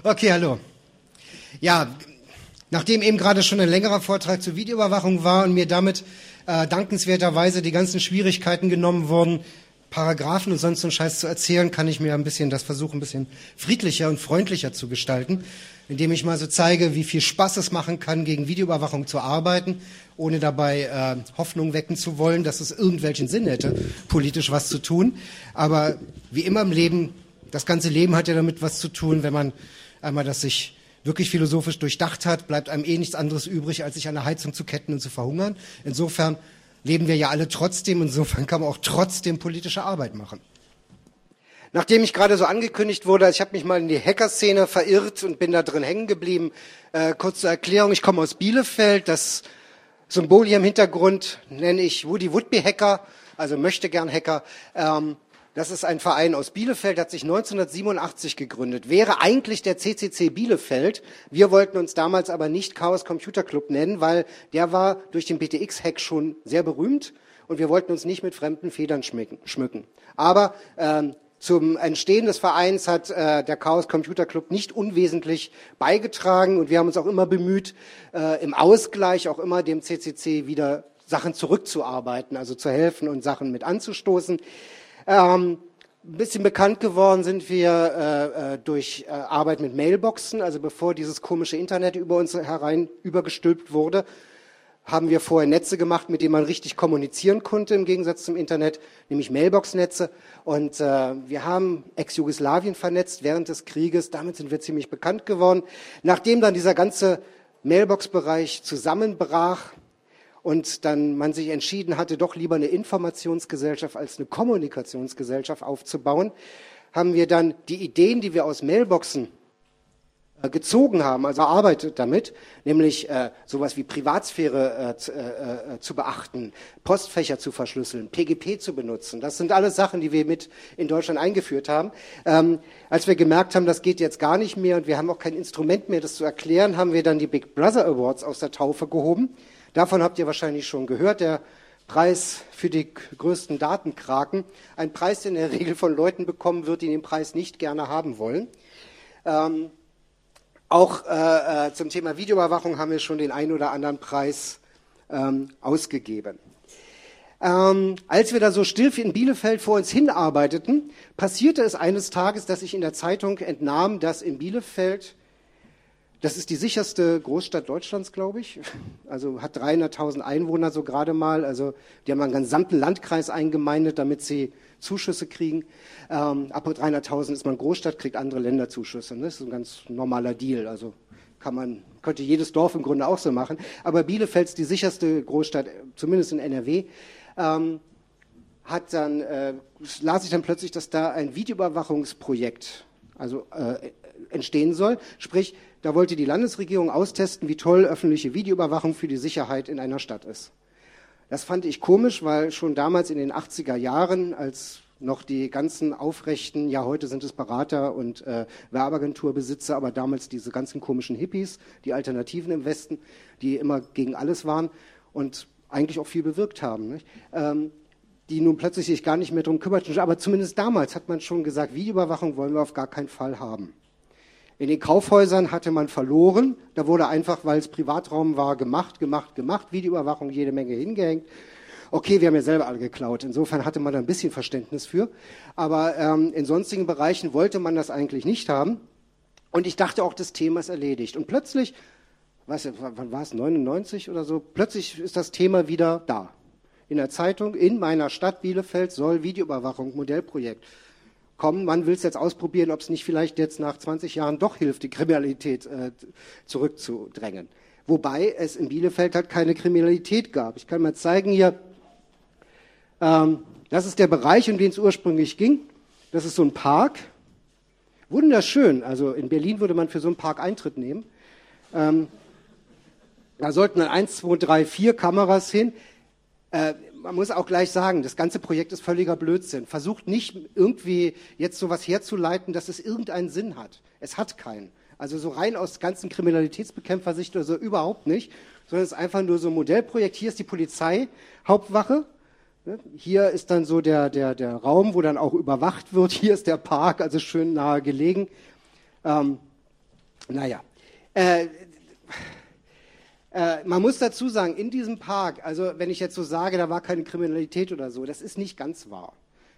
Okay, hallo. Ja, nachdem eben gerade schon ein längerer Vortrag zur Videoüberwachung war und mir damit äh, dankenswerterweise die ganzen Schwierigkeiten genommen wurden, Paragraphen und sonst so einen Scheiß zu erzählen, kann ich mir ein bisschen das versuchen, ein bisschen friedlicher und freundlicher zu gestalten, indem ich mal so zeige, wie viel Spaß es machen kann, gegen Videoüberwachung zu arbeiten, ohne dabei äh, Hoffnung wecken zu wollen, dass es irgendwelchen Sinn hätte, politisch was zu tun. Aber wie immer im Leben, das ganze Leben hat ja damit was zu tun, wenn man einmal das sich wirklich philosophisch durchdacht hat, bleibt einem eh nichts anderes übrig, als sich an der Heizung zu ketten und zu verhungern. Insofern leben wir ja alle trotzdem, insofern kann man auch trotzdem politische Arbeit machen. Nachdem ich gerade so angekündigt wurde, ich habe mich mal in die Hackerszene verirrt und bin da drin hängen geblieben. Äh, kurze Erklärung, ich komme aus Bielefeld. Das Symbol hier im Hintergrund nenne ich Woody Woodby Hacker, also möchte gern Hacker. Ähm, das ist ein Verein aus Bielefeld, hat sich 1987 gegründet. Wäre eigentlich der CCC Bielefeld. Wir wollten uns damals aber nicht Chaos Computer Club nennen, weil der war durch den BTX-Hack schon sehr berühmt und wir wollten uns nicht mit fremden Federn schmücken. Aber ähm, zum Entstehen des Vereins hat äh, der Chaos Computer Club nicht unwesentlich beigetragen und wir haben uns auch immer bemüht, äh, im Ausgleich auch immer dem CCC wieder Sachen zurückzuarbeiten, also zu helfen und Sachen mit anzustoßen. Ähm, ein bisschen bekannt geworden sind wir äh, äh, durch äh, Arbeit mit Mailboxen. Also bevor dieses komische Internet über uns herein übergestülpt wurde, haben wir vorher Netze gemacht, mit denen man richtig kommunizieren konnte, im Gegensatz zum Internet, nämlich Mailbox-Netze. Und äh, wir haben Ex-Jugoslawien vernetzt während des Krieges. Damit sind wir ziemlich bekannt geworden. Nachdem dann dieser ganze Mailbox-Bereich zusammenbrach, und dann man sich entschieden hatte, doch lieber eine Informationsgesellschaft als eine Kommunikationsgesellschaft aufzubauen, haben wir dann die Ideen, die wir aus Mailboxen äh, gezogen haben, also arbeitet damit, nämlich äh, sowas wie Privatsphäre äh, äh, äh, zu beachten, Postfächer zu verschlüsseln, PGP zu benutzen. Das sind alles Sachen, die wir mit in Deutschland eingeführt haben. Ähm, als wir gemerkt haben, das geht jetzt gar nicht mehr und wir haben auch kein Instrument mehr, das zu erklären, haben wir dann die Big Brother Awards aus der Taufe gehoben Davon habt ihr wahrscheinlich schon gehört. Der Preis für die größten Datenkraken. Ein Preis, der in der Regel von Leuten bekommen wird, die den Preis nicht gerne haben wollen. Ähm, auch äh, äh, zum Thema Videoüberwachung haben wir schon den einen oder anderen Preis ähm, ausgegeben. Ähm, als wir da so still in Bielefeld vor uns hinarbeiteten, passierte es eines Tages, dass ich in der Zeitung entnahm, dass in Bielefeld das ist die sicherste Großstadt Deutschlands, glaube ich. Also hat 300.000 Einwohner so gerade mal. Also die haben einen gesamten Landkreis eingemeindet, damit sie Zuschüsse kriegen. Ähm, ab 300.000 ist man Großstadt, kriegt andere Länder Zuschüsse. Ne? Das ist ein ganz normaler Deal. Also kann man, könnte jedes Dorf im Grunde auch so machen. Aber Bielefeld ist die sicherste Großstadt, zumindest in NRW. Ähm, hat dann, äh, las ich dann plötzlich, dass da ein Videoüberwachungsprojekt also, äh, entstehen soll. Sprich, da wollte die Landesregierung austesten, wie toll öffentliche Videoüberwachung für die Sicherheit in einer Stadt ist. Das fand ich komisch, weil schon damals in den 80er Jahren, als noch die ganzen aufrechten, ja heute sind es Berater und äh, Werbeagenturbesitzer, aber damals diese ganzen komischen Hippies, die Alternativen im Westen, die immer gegen alles waren und eigentlich auch viel bewirkt haben, ähm, die nun plötzlich sich gar nicht mehr darum kümmerten. Aber zumindest damals hat man schon gesagt, Videoüberwachung wollen wir auf gar keinen Fall haben. In den Kaufhäusern hatte man verloren. Da wurde einfach, weil es Privatraum war, gemacht, gemacht, gemacht. Videoüberwachung jede Menge hingehängt. Okay, wir haben ja selber alle geklaut. Insofern hatte man da ein bisschen Verständnis für. Aber ähm, in sonstigen Bereichen wollte man das eigentlich nicht haben. Und ich dachte auch, das Thema ist erledigt. Und plötzlich, was, wann war es, 99 oder so, plötzlich ist das Thema wieder da. In der Zeitung, in meiner Stadt Bielefeld soll Videoüberwachung, Modellprojekt kommen, man will es jetzt ausprobieren, ob es nicht vielleicht jetzt nach 20 Jahren doch hilft, die Kriminalität äh, zurückzudrängen. Wobei es in Bielefeld halt keine Kriminalität gab. Ich kann mal zeigen hier, ähm, das ist der Bereich, um den es ursprünglich ging. Das ist so ein Park. Wunderschön. Also in Berlin würde man für so einen Park Eintritt nehmen. Ähm, da sollten dann eins, zwei, drei, vier Kameras hin. Äh, man muss auch gleich sagen, das ganze Projekt ist völliger Blödsinn. Versucht nicht irgendwie jetzt sowas herzuleiten, dass es irgendeinen Sinn hat. Es hat keinen. Also so rein aus ganzen Kriminalitätsbekämpfersicht oder so überhaupt nicht, sondern es ist einfach nur so ein Modellprojekt. Hier ist die Polizei, Hauptwache. Ne? Hier ist dann so der, der, der Raum, wo dann auch überwacht wird. Hier ist der Park, also schön nahe gelegen. Ähm, naja. Äh, äh, man muss dazu sagen, in diesem Park, also wenn ich jetzt so sage, da war keine Kriminalität oder so, das ist nicht ganz wahr.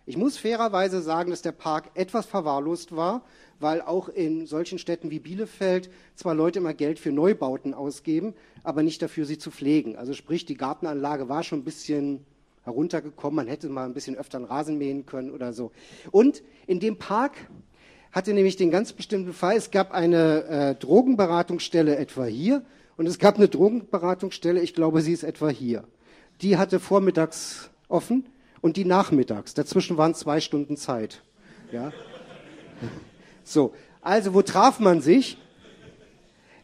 Ich muss fairerweise sagen, dass der Park etwas verwahrlost war, weil auch in solchen Städten wie Bielefeld zwar Leute immer Geld für Neubauten ausgeben, aber nicht dafür, sie zu pflegen. Also sprich, die Gartenanlage war schon ein bisschen heruntergekommen, man hätte mal ein bisschen öfter einen Rasen mähen können oder so. Und in dem Park hatte nämlich den ganz bestimmten Fall, es gab eine äh, Drogenberatungsstelle etwa hier und es gab eine Drogenberatungsstelle, ich glaube, sie ist etwa hier. Die hatte vormittags offen und die nachmittags. Dazwischen waren zwei Stunden Zeit. Ja. So, also wo traf man sich?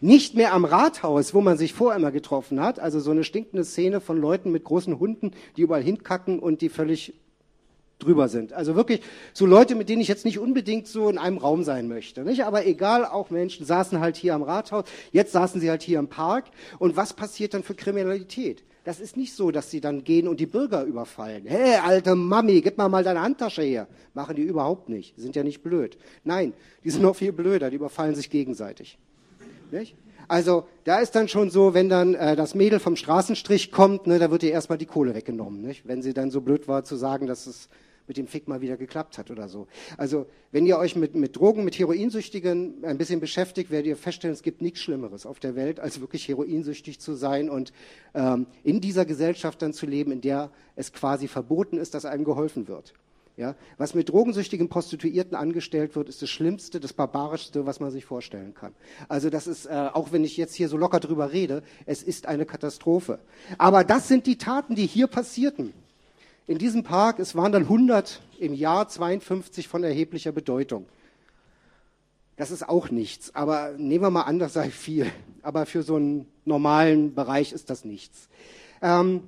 Nicht mehr am Rathaus, wo man sich vorher immer getroffen hat, also so eine stinkende Szene von Leuten mit großen Hunden, die überall hinkacken und die völlig drüber sind. Also wirklich so Leute, mit denen ich jetzt nicht unbedingt so in einem Raum sein möchte. Nicht? Aber egal, auch Menschen saßen halt hier am Rathaus, jetzt saßen sie halt hier im Park. Und was passiert dann für Kriminalität? Das ist nicht so, dass sie dann gehen und die Bürger überfallen. Hey, alte Mami, gib mal mal deine Handtasche her. Machen die überhaupt nicht. Die sind ja nicht blöd. Nein, die sind noch viel blöder. Die überfallen sich gegenseitig. Nicht? Also da ist dann schon so, wenn dann äh, das Mädel vom Straßenstrich kommt, ne, da wird ihr erstmal die Kohle weggenommen. Nicht? Wenn sie dann so blöd war zu sagen, dass es mit dem Fick mal wieder geklappt hat oder so. Also wenn ihr euch mit, mit Drogen, mit Heroinsüchtigen ein bisschen beschäftigt, werdet ihr feststellen, es gibt nichts Schlimmeres auf der Welt, als wirklich heroinsüchtig zu sein und ähm, in dieser Gesellschaft dann zu leben, in der es quasi verboten ist, dass einem geholfen wird. Ja, was mit drogensüchtigen Prostituierten angestellt wird, ist das Schlimmste, das Barbarischste, was man sich vorstellen kann. Also das ist, äh, auch wenn ich jetzt hier so locker drüber rede, es ist eine Katastrophe. Aber das sind die Taten, die hier passierten in diesem Park, es waren dann 100 im Jahr, 52 von erheblicher Bedeutung. Das ist auch nichts, aber nehmen wir mal an, das sei viel. Aber für so einen normalen Bereich ist das nichts. Ähm,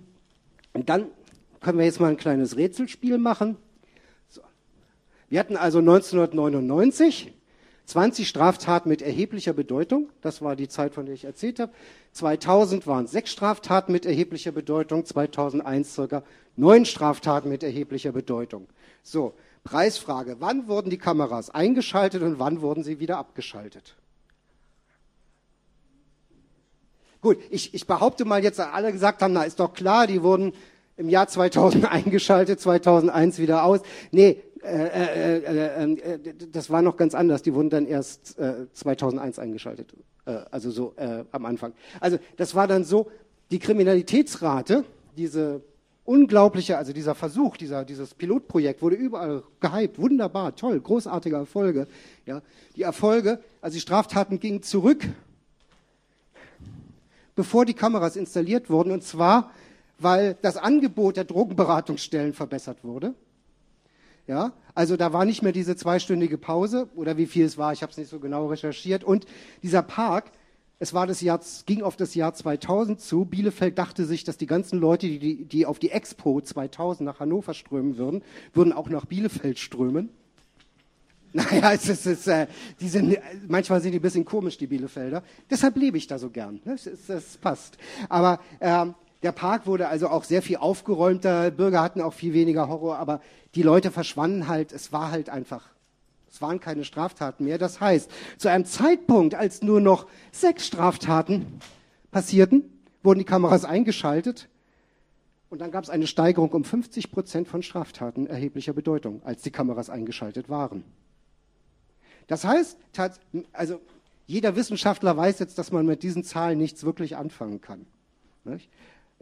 dann können wir jetzt mal ein kleines Rätselspiel machen. So. Wir hatten also 1999 20 Straftaten mit erheblicher Bedeutung. Das war die Zeit, von der ich erzählt habe. 2000 waren sechs Straftaten mit erheblicher Bedeutung. 2001 circa Neun Straftaten mit erheblicher Bedeutung. So, Preisfrage. Wann wurden die Kameras eingeschaltet und wann wurden sie wieder abgeschaltet? Gut, ich, ich behaupte mal jetzt, alle gesagt haben, na ist doch klar, die wurden im Jahr 2000 eingeschaltet, 2001 wieder aus. Nee, äh, äh, äh, das war noch ganz anders. Die wurden dann erst 2001 äh, eingeschaltet, also so am Anfang. Also das war dann so, die Kriminalitätsrate, diese unglaubliche, also dieser Versuch, dieser, dieses Pilotprojekt wurde überall gehypt, wunderbar, toll, großartige Erfolge. Ja, die Erfolge, also die Straftaten gingen zurück, bevor die Kameras installiert wurden, und zwar, weil das Angebot der Drogenberatungsstellen verbessert wurde. Ja, also da war nicht mehr diese zweistündige Pause oder wie viel es war, ich habe es nicht so genau recherchiert. Und dieser Park es war das Jahr, ging auf das Jahr 2000 zu. Bielefeld dachte sich, dass die ganzen Leute, die, die auf die Expo 2000 nach Hannover strömen würden, würden auch nach Bielefeld strömen. Naja, es ist, es, äh, die sind, manchmal sind die ein bisschen komisch, die Bielefelder. Deshalb lebe ich da so gern. Es, es, es passt. Aber ähm, der Park wurde also auch sehr viel aufgeräumter. Bürger hatten auch viel weniger Horror, aber die Leute verschwanden halt. Es war halt einfach es waren keine Straftaten mehr. Das heißt, zu einem Zeitpunkt, als nur noch sechs Straftaten passierten, wurden die Kameras eingeschaltet und dann gab es eine Steigerung um 50 Prozent von Straftaten erheblicher Bedeutung, als die Kameras eingeschaltet waren. Das heißt, also jeder Wissenschaftler weiß jetzt, dass man mit diesen Zahlen nichts wirklich anfangen kann. Nicht?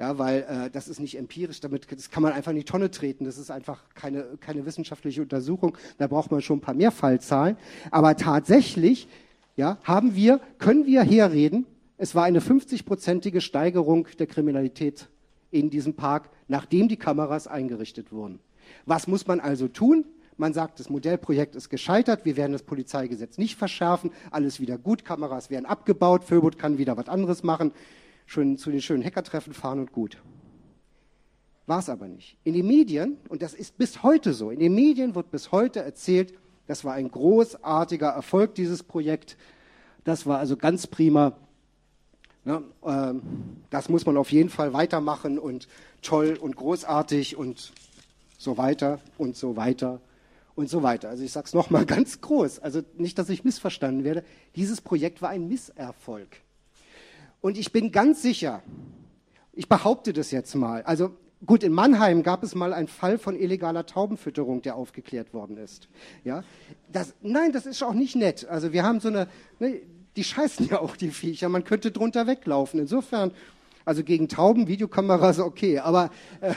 Ja, weil äh, das ist nicht empirisch, damit das kann man einfach in die Tonne treten. Das ist einfach keine, keine wissenschaftliche Untersuchung. Da braucht man schon ein paar mehr Fallzahlen. Aber tatsächlich ja, haben wir, können wir herreden, es war eine 50-prozentige Steigerung der Kriminalität in diesem Park, nachdem die Kameras eingerichtet wurden. Was muss man also tun? Man sagt, das Modellprojekt ist gescheitert, wir werden das Polizeigesetz nicht verschärfen, alles wieder gut, Kameras werden abgebaut, Föbot kann wieder was anderes machen schön, zu den schönen Hackertreffen fahren und gut. War es aber nicht. In den Medien, und das ist bis heute so, in den Medien wird bis heute erzählt, das war ein großartiger Erfolg, dieses Projekt. Das war also ganz prima. Ne, ähm, das muss man auf jeden Fall weitermachen und toll und großartig und so weiter und so weiter und so weiter. Also ich sage es nochmal ganz groß, also nicht, dass ich missverstanden werde. Dieses Projekt war ein Misserfolg. Und ich bin ganz sicher, ich behaupte das jetzt mal, also gut, in Mannheim gab es mal einen Fall von illegaler Taubenfütterung, der aufgeklärt worden ist. Ja, das, nein, das ist auch nicht nett. Also wir haben so eine, ne, die scheißen ja auch die Viecher, man könnte drunter weglaufen. Insofern, also gegen Tauben, Videokameras okay, aber äh,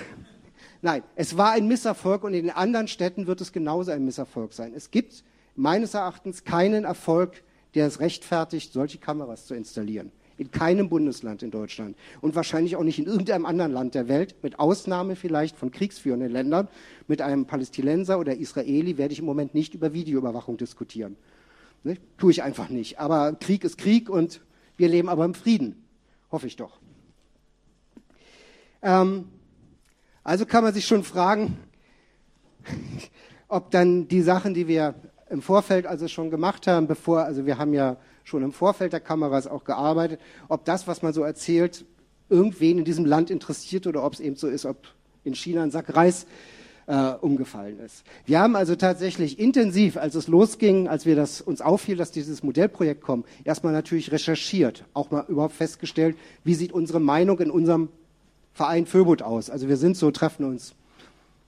Nein, es war ein Misserfolg und in den anderen Städten wird es genauso ein Misserfolg sein. Es gibt meines Erachtens keinen Erfolg, der es rechtfertigt, solche Kameras zu installieren. In keinem Bundesland in Deutschland und wahrscheinlich auch nicht in irgendeinem anderen Land der Welt, mit Ausnahme vielleicht von kriegsführenden Ländern. Mit einem Palästinenser oder Israeli werde ich im Moment nicht über Videoüberwachung diskutieren. Ne? Tue ich einfach nicht. Aber Krieg ist Krieg und wir leben aber im Frieden. Hoffe ich doch. Ähm, also kann man sich schon fragen, ob dann die Sachen, die wir im Vorfeld also schon gemacht haben, bevor, also wir haben ja schon im Vorfeld der Kameras auch gearbeitet, ob das, was man so erzählt, irgendwen in diesem Land interessiert oder ob es eben so ist, ob in China ein Sack Reis äh, umgefallen ist. Wir haben also tatsächlich intensiv, als es losging, als wir das uns auffiel, dass dieses Modellprojekt kommt, erstmal natürlich recherchiert, auch mal überhaupt festgestellt, wie sieht unsere Meinung in unserem Verein Föbot aus. Also wir sind so, treffen uns,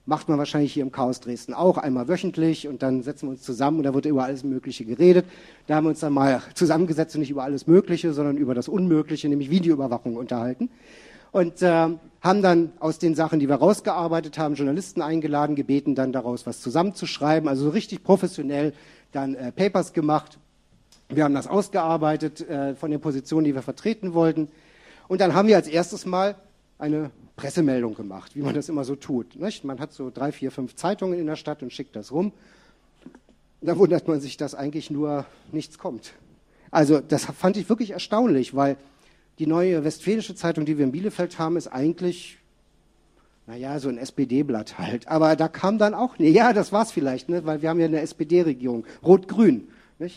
macht man wahrscheinlich hier im Chaos Dresden auch, einmal wöchentlich und dann setzen wir uns zusammen und da wird über alles Mögliche geredet. Da haben wir uns dann mal zusammengesetzt und nicht über alles Mögliche, sondern über das Unmögliche, nämlich Videoüberwachung unterhalten. Und äh, haben dann aus den Sachen, die wir rausgearbeitet haben, Journalisten eingeladen, gebeten, dann daraus was zusammenzuschreiben. Also so richtig professionell dann äh, Papers gemacht. Wir haben das ausgearbeitet äh, von den Positionen, die wir vertreten wollten. Und dann haben wir als erstes mal eine Pressemeldung gemacht, wie man das immer so tut. Nicht? Man hat so drei, vier, fünf Zeitungen in der Stadt und schickt das rum. Da wundert man sich, dass eigentlich nur nichts kommt. Also das fand ich wirklich erstaunlich, weil die neue Westfälische Zeitung, die wir in Bielefeld haben, ist eigentlich, naja, so ein SPD-Blatt halt. Aber da kam dann auch, nee, ja, das war's vielleicht, ne? weil wir haben ja eine SPD-Regierung, rot-grün.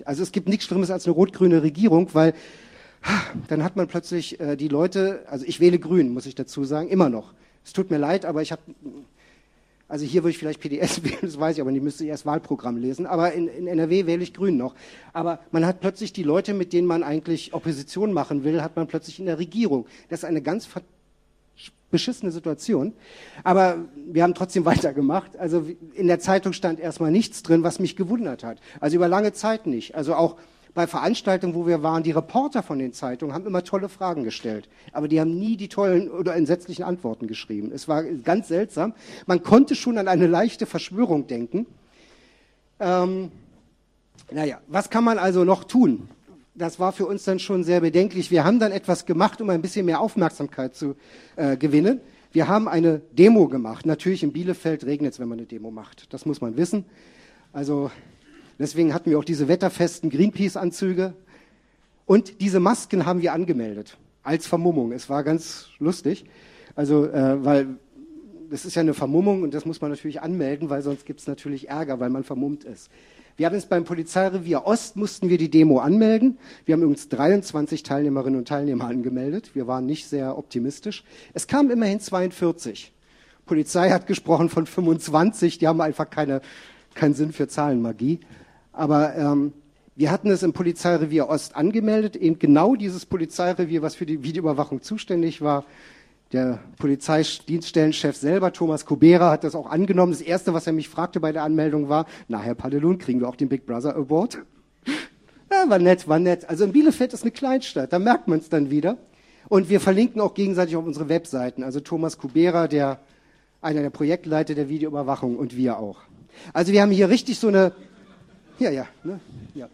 Also es gibt nichts Schlimmes als eine rot-grüne Regierung, weil dann hat man plötzlich äh, die Leute, also ich wähle Grün, muss ich dazu sagen, immer noch. Es tut mir leid, aber ich habe, also hier würde ich vielleicht PDS wählen, das weiß ich aber nicht, müsste ich erst Wahlprogramm lesen, aber in, in NRW wähle ich Grün noch. Aber man hat plötzlich die Leute, mit denen man eigentlich Opposition machen will, hat man plötzlich in der Regierung. Das ist eine ganz beschissene Situation. Aber wir haben trotzdem weitergemacht. Also in der Zeitung stand erstmal nichts drin, was mich gewundert hat. Also über lange Zeit nicht. Also auch bei Veranstaltungen, wo wir waren, die Reporter von den Zeitungen haben immer tolle Fragen gestellt, aber die haben nie die tollen oder entsetzlichen Antworten geschrieben. Es war ganz seltsam. Man konnte schon an eine leichte Verschwörung denken. Ähm, naja, was kann man also noch tun? Das war für uns dann schon sehr bedenklich. Wir haben dann etwas gemacht, um ein bisschen mehr Aufmerksamkeit zu äh, gewinnen. Wir haben eine Demo gemacht. Natürlich in Bielefeld regnet es, wenn man eine Demo macht. Das muss man wissen. Also Deswegen hatten wir auch diese wetterfesten Greenpeace-Anzüge. Und diese Masken haben wir angemeldet als Vermummung. Es war ganz lustig. Also, äh, weil das ist ja eine Vermummung und das muss man natürlich anmelden, weil sonst gibt es natürlich Ärger, weil man vermummt ist. Wir haben jetzt beim Polizeirevier Ost mussten wir die Demo anmelden. Wir haben übrigens 23 Teilnehmerinnen und Teilnehmer angemeldet. Wir waren nicht sehr optimistisch. Es kamen immerhin 42. Polizei hat gesprochen von 25. Die haben einfach keine, keinen Sinn für Zahlenmagie. Aber ähm, wir hatten es im Polizeirevier Ost angemeldet, eben genau dieses Polizeirevier, was für die Videoüberwachung zuständig war. Der Polizeidienststellenchef selber, Thomas Kubera, hat das auch angenommen. Das Erste, was er mich fragte bei der Anmeldung war, na, Herr Padelun, kriegen wir auch den Big Brother Award? Ja, war nett, war nett. Also in Bielefeld ist eine Kleinstadt, da merkt man es dann wieder. Und wir verlinken auch gegenseitig auf unsere Webseiten. Also Thomas Kubera, der, einer der Projektleiter der Videoüberwachung und wir auch. Also wir haben hier richtig so eine ja, ja, ne? ja.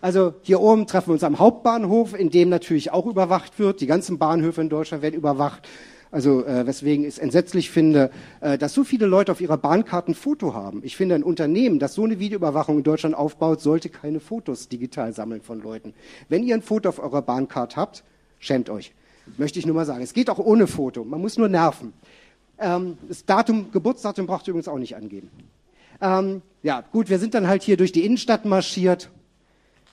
Also hier oben treffen wir uns am Hauptbahnhof, in dem natürlich auch überwacht wird. Die ganzen Bahnhöfe in Deutschland werden überwacht. Also äh, weswegen ich es entsetzlich finde, äh, dass so viele Leute auf ihrer Bahnkarte ein Foto haben. Ich finde, ein Unternehmen, das so eine Videoüberwachung in Deutschland aufbaut, sollte keine Fotos digital sammeln von Leuten. Wenn ihr ein Foto auf eurer Bahnkarte habt, schämt euch. Möchte ich nur mal sagen. Es geht auch ohne Foto. Man muss nur nerven. Ähm, das Datum, Geburtsdatum braucht ihr übrigens auch nicht angeben. Ähm, ja, gut, wir sind dann halt hier durch die Innenstadt marschiert.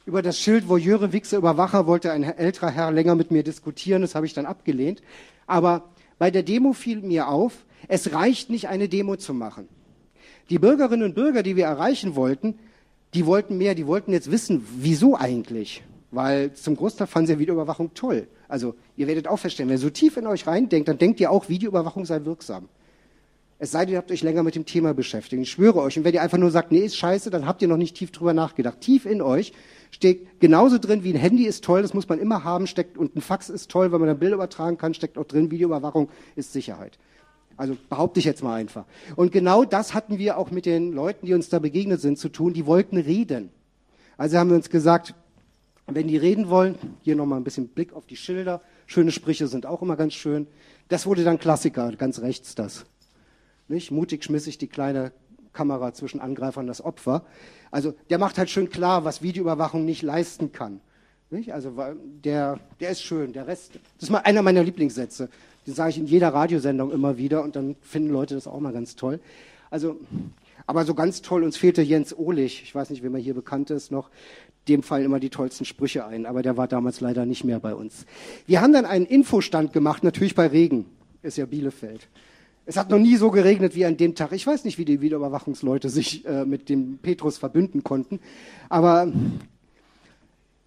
Über das Schild Voyeure, Wichse, Überwacher wollte ein älterer Herr länger mit mir diskutieren. Das habe ich dann abgelehnt. Aber bei der Demo fiel mir auf, es reicht nicht, eine Demo zu machen. Die Bürgerinnen und Bürger, die wir erreichen wollten, die wollten mehr, die wollten jetzt wissen, wieso eigentlich. Weil zum Großteil fanden sie ja Videoüberwachung toll. Also ihr werdet auch feststellen, wenn ihr so tief in euch reindenkt, dann denkt ihr auch, Videoüberwachung sei wirksam. Es sei denn, ihr habt euch länger mit dem Thema beschäftigt. Ich schwöre euch. Und wenn ihr einfach nur sagt, nee, ist scheiße, dann habt ihr noch nicht tief drüber nachgedacht. Tief in euch steht genauso drin, wie ein Handy ist toll, das muss man immer haben, steckt, und ein Fax ist toll, weil man dann Bilder übertragen kann, steckt auch drin, Videoüberwachung ist Sicherheit. Also behaupte ich jetzt mal einfach. Und genau das hatten wir auch mit den Leuten, die uns da begegnet sind, zu tun. Die wollten reden. Also haben wir uns gesagt, wenn die reden wollen, hier nochmal ein bisschen Blick auf die Schilder. Schöne Sprüche sind auch immer ganz schön. Das wurde dann Klassiker, ganz rechts das. Nicht? Mutig schmiss ich die kleine Kamera zwischen Angreifer und das Opfer. Also der macht halt schön klar, was Videoüberwachung nicht leisten kann. Nicht? Also der, der ist schön. Der Rest, das ist mal einer meiner Lieblingssätze. Den sage ich in jeder Radiosendung immer wieder und dann finden Leute das auch mal ganz toll. Also, aber so ganz toll, uns fehlte Jens Ohlich. Ich weiß nicht, wem er hier bekannt ist noch. Dem fallen immer die tollsten Sprüche ein, aber der war damals leider nicht mehr bei uns. Wir haben dann einen Infostand gemacht, natürlich bei Regen. Ist ja Bielefeld. Es hat noch nie so geregnet wie an dem Tag. Ich weiß nicht, wie die Videoüberwachungsleute sich äh, mit dem Petrus verbünden konnten. Aber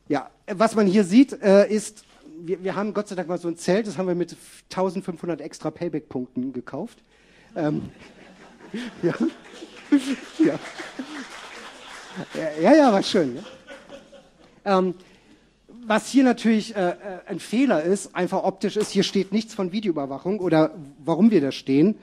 ja, was man hier sieht, äh, ist, wir, wir, haben Gott sei Dank mal so ein Zelt, das haben wir mit 1500 extra Payback-Punkten gekauft. Ähm, ja. ja. ja. Ja, war schön. Ja? Ähm, was hier natürlich äh, äh, ein Fehler ist, einfach optisch ist, hier steht nichts von Videoüberwachung oder warum wir da stehen.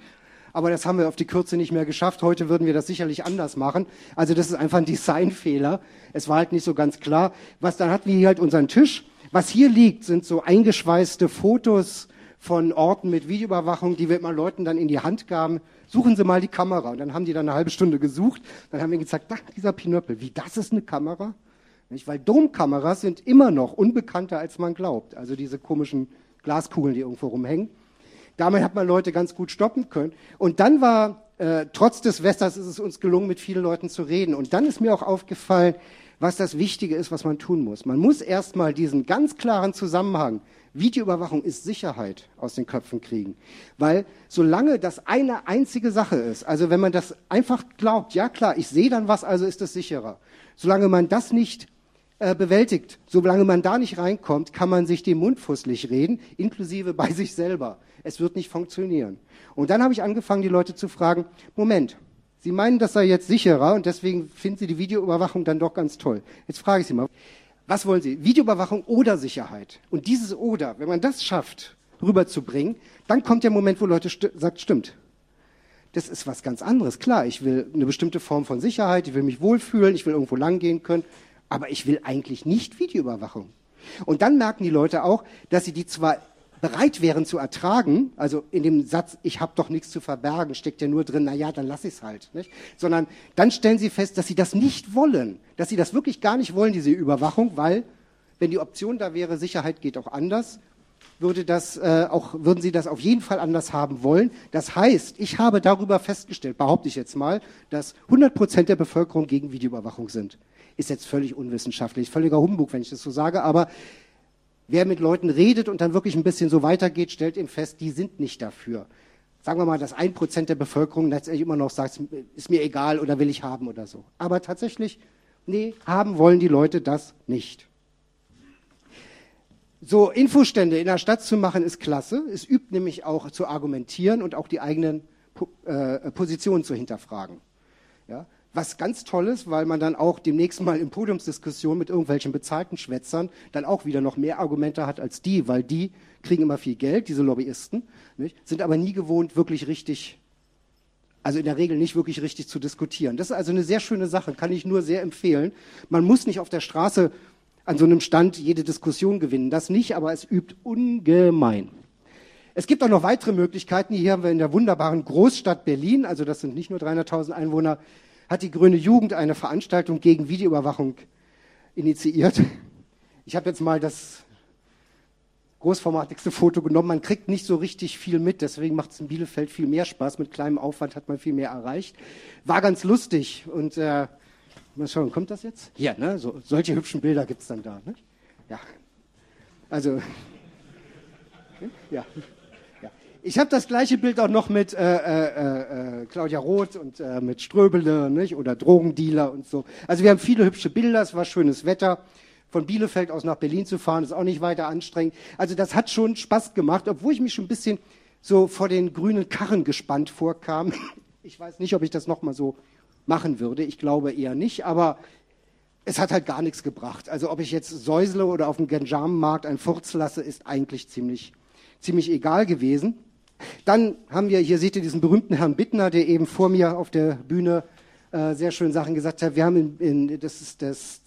Aber das haben wir auf die Kürze nicht mehr geschafft. Heute würden wir das sicherlich anders machen. Also das ist einfach ein Designfehler. Es war halt nicht so ganz klar. Was dann hatten wir hier halt unseren Tisch. Was hier liegt, sind so eingeschweißte Fotos von Orten mit Videoüberwachung, die wir immer Leuten dann in die Hand gaben. Suchen Sie mal die Kamera. Und dann haben die dann eine halbe Stunde gesucht. Dann haben wir gesagt, ach, dieser Pinöppel, wie, das ist eine Kamera? Nicht? Weil Domkameras sind immer noch unbekannter, als man glaubt. Also diese komischen Glaskugeln, die irgendwo rumhängen. Damit hat man Leute ganz gut stoppen können. Und dann war, äh, trotz des Westers ist es uns gelungen, mit vielen Leuten zu reden. Und dann ist mir auch aufgefallen, was das Wichtige ist, was man tun muss. Man muss erstmal diesen ganz klaren Zusammenhang, Videoüberwachung ist Sicherheit, aus den Köpfen kriegen. Weil solange das eine einzige Sache ist, also wenn man das einfach glaubt, ja klar, ich sehe dann was, also ist es sicherer. Solange man das nicht äh, bewältigt. Solange man da nicht reinkommt, kann man sich den Mund fusselig reden, inklusive bei sich selber. Es wird nicht funktionieren. Und dann habe ich angefangen, die Leute zu fragen, Moment, Sie meinen, das sei jetzt sicherer und deswegen finden Sie die Videoüberwachung dann doch ganz toll. Jetzt frage ich Sie mal, was wollen Sie? Videoüberwachung oder Sicherheit? Und dieses oder, wenn man das schafft, rüberzubringen, dann kommt der Moment, wo Leute st sagt, stimmt. Das ist was ganz anderes. Klar, ich will eine bestimmte Form von Sicherheit, ich will mich wohlfühlen, ich will irgendwo langgehen können aber ich will eigentlich nicht Videoüberwachung. Und dann merken die Leute auch, dass sie die zwar bereit wären zu ertragen, also in dem Satz, ich habe doch nichts zu verbergen, steckt ja nur drin, na ja, dann lass ich es halt, nicht? sondern dann stellen sie fest, dass sie das nicht wollen, dass sie das wirklich gar nicht wollen, diese Überwachung, weil wenn die Option da wäre, Sicherheit geht auch anders, würde das äh, auch, würden sie das auf jeden Fall anders haben wollen. Das heißt, ich habe darüber festgestellt, behaupte ich jetzt mal, dass 100 Prozent der Bevölkerung gegen Videoüberwachung sind. Ist jetzt völlig unwissenschaftlich, völliger Humbug, wenn ich das so sage, aber wer mit Leuten redet und dann wirklich ein bisschen so weitergeht, stellt eben fest, die sind nicht dafür. Sagen wir mal, dass ein Prozent der Bevölkerung letztendlich immer noch sagt, ist mir egal oder will ich haben oder so. Aber tatsächlich, nee, haben wollen die Leute das nicht. So Infostände in der Stadt zu machen, ist klasse. Es übt nämlich auch zu argumentieren und auch die eigenen äh, Positionen zu hinterfragen. Ja? Was ganz toll ist, weil man dann auch demnächst mal in Podiumsdiskussionen mit irgendwelchen bezahlten Schwätzern dann auch wieder noch mehr Argumente hat als die, weil die kriegen immer viel Geld, diese Lobbyisten, nicht? sind aber nie gewohnt, wirklich richtig, also in der Regel nicht wirklich richtig zu diskutieren. Das ist also eine sehr schöne Sache, kann ich nur sehr empfehlen. Man muss nicht auf der Straße an so einem Stand jede Diskussion gewinnen, das nicht, aber es übt ungemein. Es gibt auch noch weitere Möglichkeiten. Hier haben wir in der wunderbaren Großstadt Berlin, also das sind nicht nur 300.000 Einwohner, hat die Grüne Jugend eine Veranstaltung gegen Videoüberwachung initiiert. Ich habe jetzt mal das großformatigste Foto genommen. Man kriegt nicht so richtig viel mit, deswegen macht es in Bielefeld viel mehr Spaß. Mit kleinem Aufwand hat man viel mehr erreicht. War ganz lustig und äh, mal schauen, kommt das jetzt? Ja, ne? So, solche hübschen Bilder gibt es dann da. Ne? Ja, also ja. Ich habe das gleiche Bild auch noch mit äh, äh, äh, Claudia Roth und äh, mit Ströbele nicht? oder Drogendealer und so. Also wir haben viele hübsche Bilder, es war schönes Wetter. Von Bielefeld aus nach Berlin zu fahren, ist auch nicht weiter anstrengend. Also das hat schon Spaß gemacht, obwohl ich mich schon ein bisschen so vor den grünen Karren gespannt vorkam. Ich weiß nicht, ob ich das nochmal so machen würde. Ich glaube eher nicht, aber es hat halt gar nichts gebracht. Also ob ich jetzt säusle oder auf dem Genjarmenmarkt einen Furz lasse, ist eigentlich ziemlich, ziemlich egal gewesen. Dann haben wir, hier seht ihr diesen berühmten Herrn Bittner, der eben vor mir auf der Bühne äh, sehr schön Sachen gesagt hat. Wir haben in, in, das ist das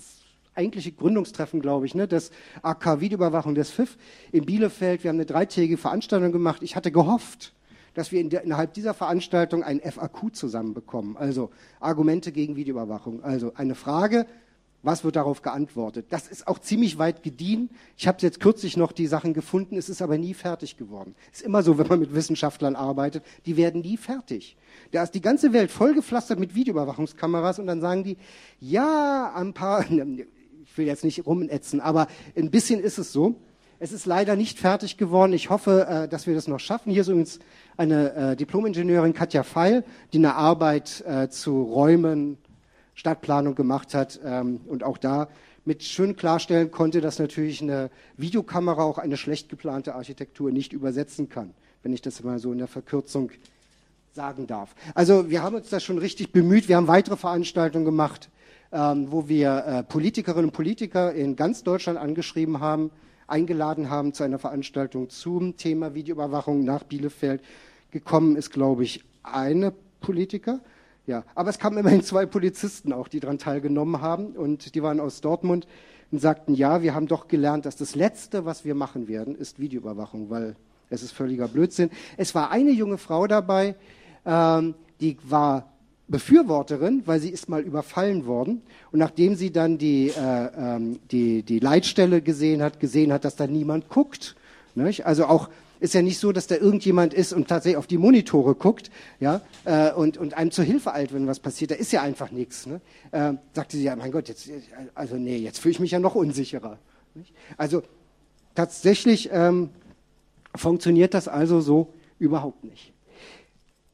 eigentliche Gründungstreffen, glaube ich, ne, das AK Videoüberwachung des FIF in Bielefeld. Wir haben eine dreitägige Veranstaltung gemacht. Ich hatte gehofft, dass wir in der, innerhalb dieser Veranstaltung ein FAQ zusammenbekommen, also Argumente gegen Videoüberwachung. Also eine Frage, was wird darauf geantwortet? Das ist auch ziemlich weit gediehen. Ich habe jetzt kürzlich noch die Sachen gefunden, es ist aber nie fertig geworden. Ist immer so, wenn man mit Wissenschaftlern arbeitet, die werden nie fertig. Da ist die ganze Welt vollgepflastert mit Videoüberwachungskameras und dann sagen die, ja, ein paar, ich will jetzt nicht rumätzen, aber ein bisschen ist es so. Es ist leider nicht fertig geworden. Ich hoffe, äh, dass wir das noch schaffen. Hier ist übrigens eine äh, Diplomingenieurin Katja Feil, die eine Arbeit äh, zu Räumen Stadtplanung gemacht hat ähm, und auch da mit schön klarstellen konnte, dass natürlich eine Videokamera auch eine schlecht geplante Architektur nicht übersetzen kann, wenn ich das mal so in der Verkürzung sagen darf. Also wir haben uns da schon richtig bemüht. Wir haben weitere Veranstaltungen gemacht, ähm, wo wir äh, Politikerinnen und Politiker in ganz Deutschland angeschrieben haben, eingeladen haben zu einer Veranstaltung zum Thema Videoüberwachung nach Bielefeld. Gekommen ist, glaube ich, eine Politiker. Ja, aber es kamen immerhin zwei Polizisten auch, die daran teilgenommen haben und die waren aus Dortmund und sagten, ja, wir haben doch gelernt, dass das Letzte, was wir machen werden, ist Videoüberwachung, weil es ist völliger Blödsinn. Es war eine junge Frau dabei, ähm, die war Befürworterin, weil sie ist mal überfallen worden. Und nachdem sie dann die, äh, ähm, die, die Leitstelle gesehen hat, gesehen hat, dass da niemand guckt, nicht? also auch ist ja nicht so, dass da irgendjemand ist und tatsächlich auf die Monitore guckt ja, äh, und, und einem zur Hilfe eilt, wenn was passiert. Da ist ja einfach nichts. Ne? Äh, sagte sie, ja, mein Gott, jetzt, also nee, jetzt fühle ich mich ja noch unsicherer. Nicht? Also tatsächlich ähm, funktioniert das also so überhaupt nicht.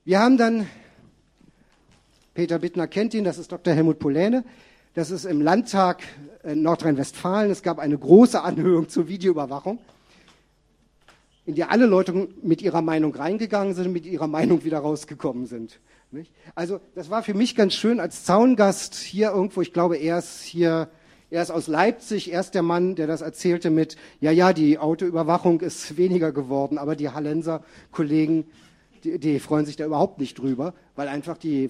Wir haben dann, Peter Bittner kennt ihn, das ist Dr. Helmut Poläne, das ist im Landtag in Nordrhein-Westfalen. Es gab eine große Anhörung zur Videoüberwachung in die alle Leute mit ihrer Meinung reingegangen sind mit ihrer Meinung wieder rausgekommen sind. Also das war für mich ganz schön als Zaungast hier irgendwo, ich glaube, er ist hier, er ist aus Leipzig, er ist der Mann, der das erzählte mit, ja, ja, die Autoüberwachung ist weniger geworden, aber die Hallenser Kollegen, die, die freuen sich da überhaupt nicht drüber, weil einfach die,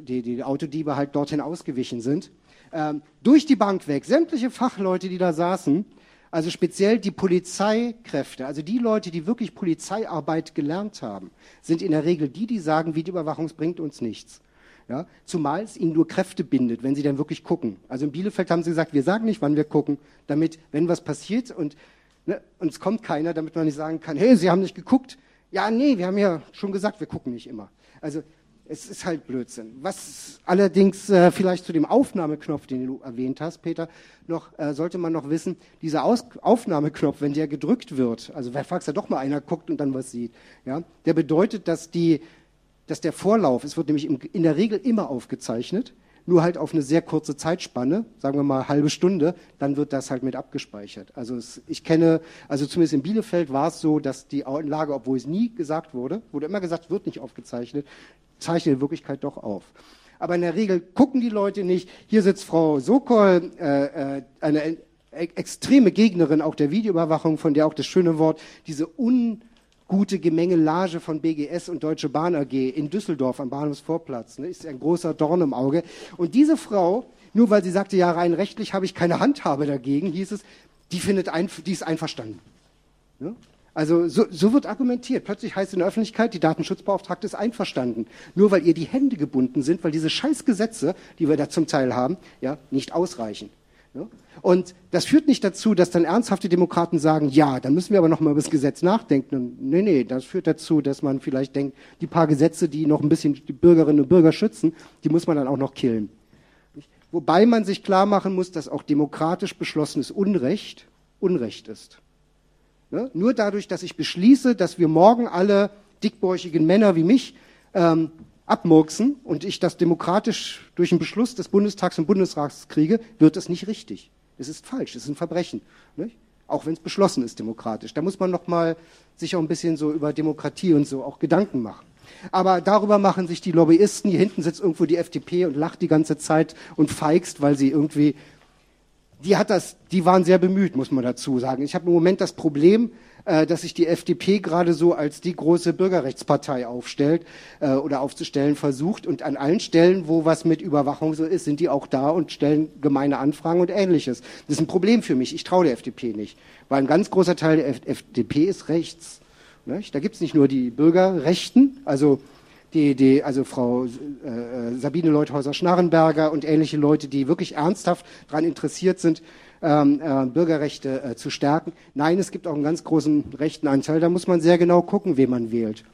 die, die Autodiebe halt dorthin ausgewichen sind. Ähm, durch die Bank weg, sämtliche Fachleute, die da saßen, also speziell die Polizeikräfte, also die Leute, die wirklich Polizeiarbeit gelernt haben, sind in der Regel die, die sagen, Videoüberwachung bringt uns nichts. Ja, zumal es ihnen nur Kräfte bindet, wenn sie dann wirklich gucken. Also in Bielefeld haben sie gesagt, wir sagen nicht, wann wir gucken, damit, wenn was passiert und, ne, und es kommt keiner, damit man nicht sagen kann, hey, Sie haben nicht geguckt. Ja, nee, wir haben ja schon gesagt, wir gucken nicht immer. Also es ist halt Blödsinn. Was allerdings äh, vielleicht zu dem Aufnahmeknopf, den du erwähnt hast, Peter, noch äh, sollte man noch wissen, dieser Aus Aufnahmeknopf, wenn der gedrückt wird, also wer falls da doch mal einer guckt und dann was sieht, ja, der bedeutet, dass die, dass der Vorlauf, es wird nämlich im, in der Regel immer aufgezeichnet, nur halt auf eine sehr kurze Zeitspanne, sagen wir mal halbe Stunde, dann wird das halt mit abgespeichert. Also es, ich kenne, also zumindest in Bielefeld war es so, dass die Anlage, obwohl es nie gesagt wurde, wurde immer gesagt, wird nicht aufgezeichnet, zeichnet in Wirklichkeit doch auf. Aber in der Regel gucken die Leute nicht. Hier sitzt Frau Sokol, äh, äh, eine e-, extreme Gegnerin auch der Videoüberwachung, von der auch das schöne Wort, diese ungute Gemengelage von BGS und Deutsche Bahn AG in Düsseldorf am Bahnhofsvorplatz, ne, ist ein großer Dorn im Auge. Und diese Frau, nur weil sie sagte, ja, rein rechtlich habe ich keine Handhabe dagegen, hieß es, die findet ein, die ist einverstanden. Ne? Also so, so wird argumentiert. Plötzlich heißt in der Öffentlichkeit, die Datenschutzbeauftragte ist einverstanden. Nur weil ihr die Hände gebunden sind, weil diese Scheißgesetze, die wir da zum Teil haben, ja, nicht ausreichen. Und das führt nicht dazu, dass dann ernsthafte Demokraten sagen, ja, dann müssen wir aber noch mal über das Gesetz nachdenken. Und nee, nee, das führt dazu, dass man vielleicht denkt, die paar Gesetze, die noch ein bisschen die Bürgerinnen und Bürger schützen, die muss man dann auch noch killen. Wobei man sich klar machen muss, dass auch demokratisch beschlossenes Unrecht Unrecht ist. Ne? Nur dadurch, dass ich beschließe, dass wir morgen alle dickbäuchigen Männer wie mich ähm, abmurksen und ich das demokratisch durch einen Beschluss des Bundestags und Bundesrats kriege, wird das nicht richtig. Es ist falsch, es ist ein Verbrechen. Nicht? Auch wenn es beschlossen ist demokratisch. Da muss man noch mal sich auch ein bisschen so über Demokratie und so auch Gedanken machen. Aber darüber machen sich die Lobbyisten. Hier hinten sitzt irgendwo die FDP und lacht die ganze Zeit und feigst, weil sie irgendwie, die hat das, die waren sehr bemüht, muss man dazu sagen. Ich habe im Moment das Problem, äh, dass sich die FDP gerade so als die große Bürgerrechtspartei aufstellt äh, oder aufzustellen versucht. Und an allen Stellen, wo was mit Überwachung so ist, sind die auch da und stellen gemeine Anfragen und ähnliches. Das ist ein Problem für mich. Ich traue der FDP nicht, weil ein ganz großer Teil der FDP ist rechts. Da gibt es nicht nur die Bürgerrechten, also die, die, also Frau äh, Sabine Leuthäuser-Schnarrenberger und ähnliche Leute, die wirklich ernsthaft daran interessiert sind, ähm, äh, Bürgerrechte äh, zu stärken. Nein, es gibt auch einen ganz großen rechten Anteil. Da muss man sehr genau gucken, wen man wählt.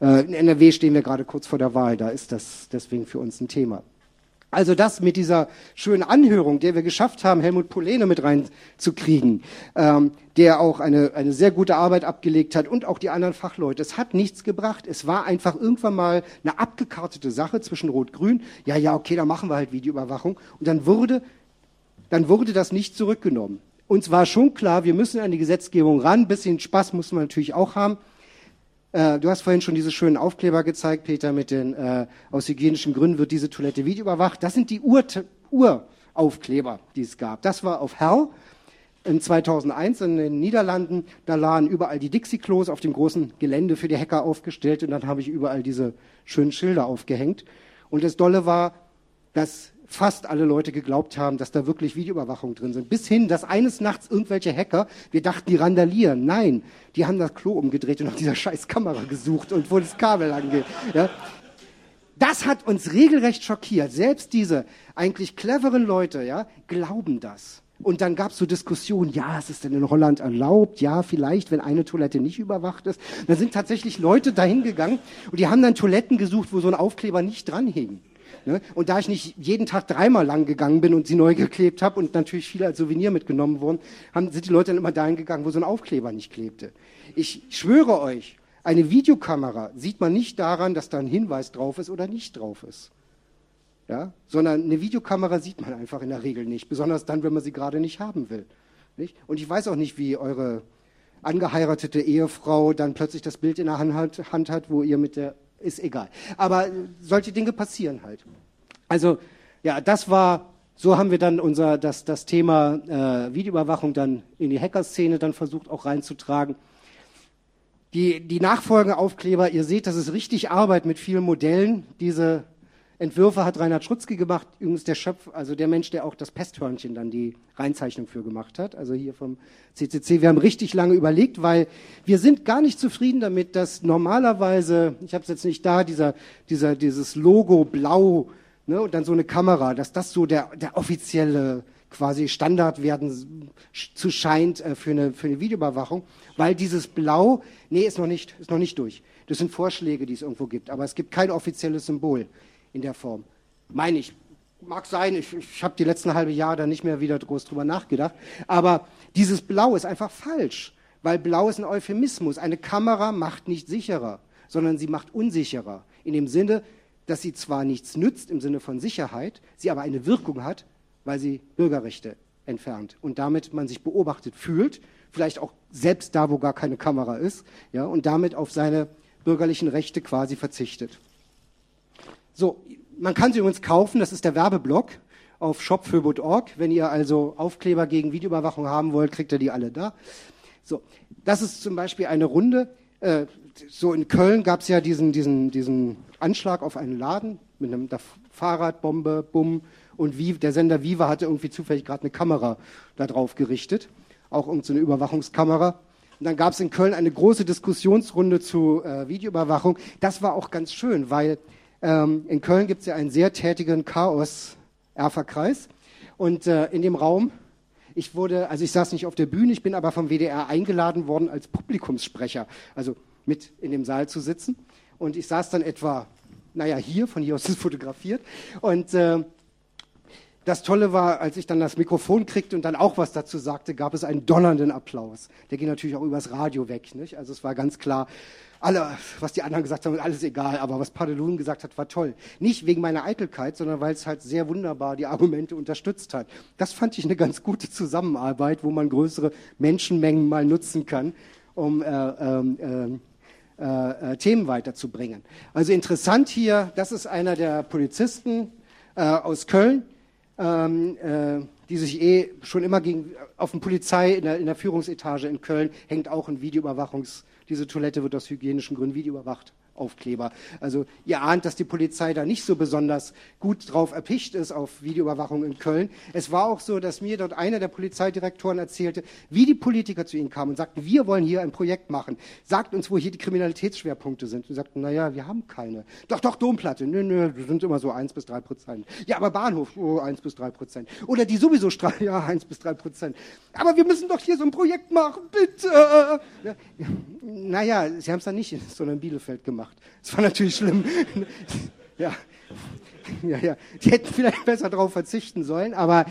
Äh, in NRW stehen wir gerade kurz vor der Wahl. Da ist das deswegen für uns ein Thema. Also das mit dieser schönen Anhörung, der wir geschafft haben, Helmut Polene mit reinzukriegen, ähm, der auch eine, eine sehr gute Arbeit abgelegt hat und auch die anderen Fachleute. Es hat nichts gebracht. Es war einfach irgendwann mal eine abgekartete Sache zwischen Rot-Grün. Ja, ja, okay, dann machen wir halt Videoüberwachung. Und dann wurde, dann wurde das nicht zurückgenommen. Uns war schon klar, wir müssen an die Gesetzgebung ran. Ein bisschen Spaß muss man natürlich auch haben. Äh, du hast vorhin schon diese schönen Aufkleber gezeigt, Peter, mit den, äh, aus hygienischen Gründen wird diese Toilette videoüberwacht. Das sind die Uraufkleber, die es gab. Das war auf Hell in 2001 in den Niederlanden. Da lagen überall die Dixie-Klos auf dem großen Gelände für die Hacker aufgestellt und dann habe ich überall diese schönen Schilder aufgehängt. Und das Dolle war, dass fast alle Leute geglaubt haben, dass da wirklich Videoüberwachung drin sind. Bis hin, dass eines Nachts irgendwelche Hacker, wir dachten, die randalieren. Nein, die haben das Klo umgedreht und nach dieser scheiß Kamera gesucht und wo das Kabel angeht. Ja. Das hat uns regelrecht schockiert. Selbst diese eigentlich cleveren Leute ja, glauben das. Und dann gab es so Diskussionen, ja, ist es denn in Holland erlaubt? Ja, vielleicht, wenn eine Toilette nicht überwacht ist. Da sind tatsächlich Leute dahin gegangen und die haben dann Toiletten gesucht, wo so ein Aufkleber nicht dran hing. Ne? Und da ich nicht jeden Tag dreimal lang gegangen bin und sie neu geklebt habe und natürlich viele als Souvenir mitgenommen wurden, haben, sind die Leute dann immer dahin gegangen, wo so ein Aufkleber nicht klebte. Ich schwöre euch, eine Videokamera sieht man nicht daran, dass da ein Hinweis drauf ist oder nicht drauf ist. Ja? Sondern eine Videokamera sieht man einfach in der Regel nicht, besonders dann, wenn man sie gerade nicht haben will. Nicht? Und ich weiß auch nicht, wie eure angeheiratete Ehefrau dann plötzlich das Bild in der Hand, Hand hat, wo ihr mit der ist egal. Aber solche Dinge passieren halt. Also ja, das war, so haben wir dann unser, das, das Thema äh, Videoüberwachung dann in die Hackerszene dann versucht auch reinzutragen. Die, die nachfolgende Aufkleber, ihr seht, das ist richtig Arbeit mit vielen Modellen. Diese Entwürfe hat Reinhard Schrutzki gemacht, übrigens der Schöpf, also der Mensch, der auch das Pesthörnchen dann die Reinzeichnung für gemacht hat, also hier vom CCC. Wir haben richtig lange überlegt, weil wir sind gar nicht zufrieden damit, dass normalerweise, ich habe es jetzt nicht da, dieser, dieser, dieses Logo blau ne, und dann so eine Kamera, dass das so der, der offizielle quasi Standard werden zu scheint äh, für, eine, für eine Videoüberwachung, weil dieses Blau, nee, ist noch nicht, ist noch nicht durch. Das sind Vorschläge, die es irgendwo gibt, aber es gibt kein offizielles Symbol in der Form. Meine ich. Mag sein, ich, ich habe die letzten halbe Jahre da nicht mehr wieder groß drüber nachgedacht. Aber dieses Blau ist einfach falsch, weil Blau ist ein Euphemismus. Eine Kamera macht nicht sicherer, sondern sie macht unsicherer. In dem Sinne, dass sie zwar nichts nützt im Sinne von Sicherheit, sie aber eine Wirkung hat, weil sie Bürgerrechte entfernt und damit man sich beobachtet fühlt, vielleicht auch selbst da, wo gar keine Kamera ist, ja, und damit auf seine bürgerlichen Rechte quasi verzichtet. So, man kann sie übrigens kaufen, das ist der Werbeblock auf shopföbot.org. Wenn ihr also Aufkleber gegen Videoüberwachung haben wollt, kriegt ihr die alle da. So, das ist zum Beispiel eine Runde. Äh, so in Köln gab es ja diesen, diesen, diesen Anschlag auf einen Laden mit einem Fahrradbombe, Bumm und wie, der Sender Viva hatte irgendwie zufällig gerade eine Kamera da drauf gerichtet, auch irgendeine so Überwachungskamera. Und dann gab es in Köln eine große Diskussionsrunde zu äh, Videoüberwachung. Das war auch ganz schön, weil ähm, in Köln gibt es ja einen sehr tätigen Chaos-Erferkreis. Und äh, in dem Raum, ich wurde, also ich saß nicht auf der Bühne, ich bin aber vom WDR eingeladen worden als Publikumssprecher, also mit in dem Saal zu sitzen. Und ich saß dann etwa, naja, hier, von hier aus ist fotografiert. Und äh, das Tolle war, als ich dann das Mikrofon kriegte und dann auch was dazu sagte, gab es einen donnernden Applaus. Der ging natürlich auch übers Radio weg. Nicht? Also es war ganz klar, alle, was die anderen gesagt haben, alles egal, aber was Padelun gesagt hat, war toll. Nicht wegen meiner Eitelkeit, sondern weil es halt sehr wunderbar die Argumente unterstützt hat. Das fand ich eine ganz gute Zusammenarbeit, wo man größere Menschenmengen mal nutzen kann, um äh, ähm, äh, äh, äh, Themen weiterzubringen. Also interessant hier, das ist einer der Polizisten äh, aus Köln, ähm, äh, die sich eh schon immer gegen, auf den Polizei in der, in der Führungsetage in Köln hängt auch ein Videoüberwachungs- diese Toilette wird aus hygienischen Gründen videoüberwacht. Aufkleber. Also ihr ahnt, dass die Polizei da nicht so besonders gut drauf erpicht ist auf Videoüberwachung in Köln. Es war auch so, dass mir dort einer der Polizeidirektoren erzählte, wie die Politiker zu ihnen kamen und sagten, wir wollen hier ein Projekt machen. Sagt uns, wo hier die Kriminalitätsschwerpunkte sind. Und sagten, naja, wir haben keine. Doch, doch, Domplatte. Nö, nö, das sind immer so eins bis drei Prozent. Ja, aber Bahnhof, oh, eins bis drei Prozent. Oder die sowieso Straße, ja, eins bis drei Prozent. Aber wir müssen doch hier so ein Projekt machen, bitte. Ja, naja, sie haben es dann nicht, sondern in Bielefeld gemacht gemacht. Das war natürlich schlimm. ja. ja, ja. Die hätten vielleicht besser darauf verzichten sollen, aber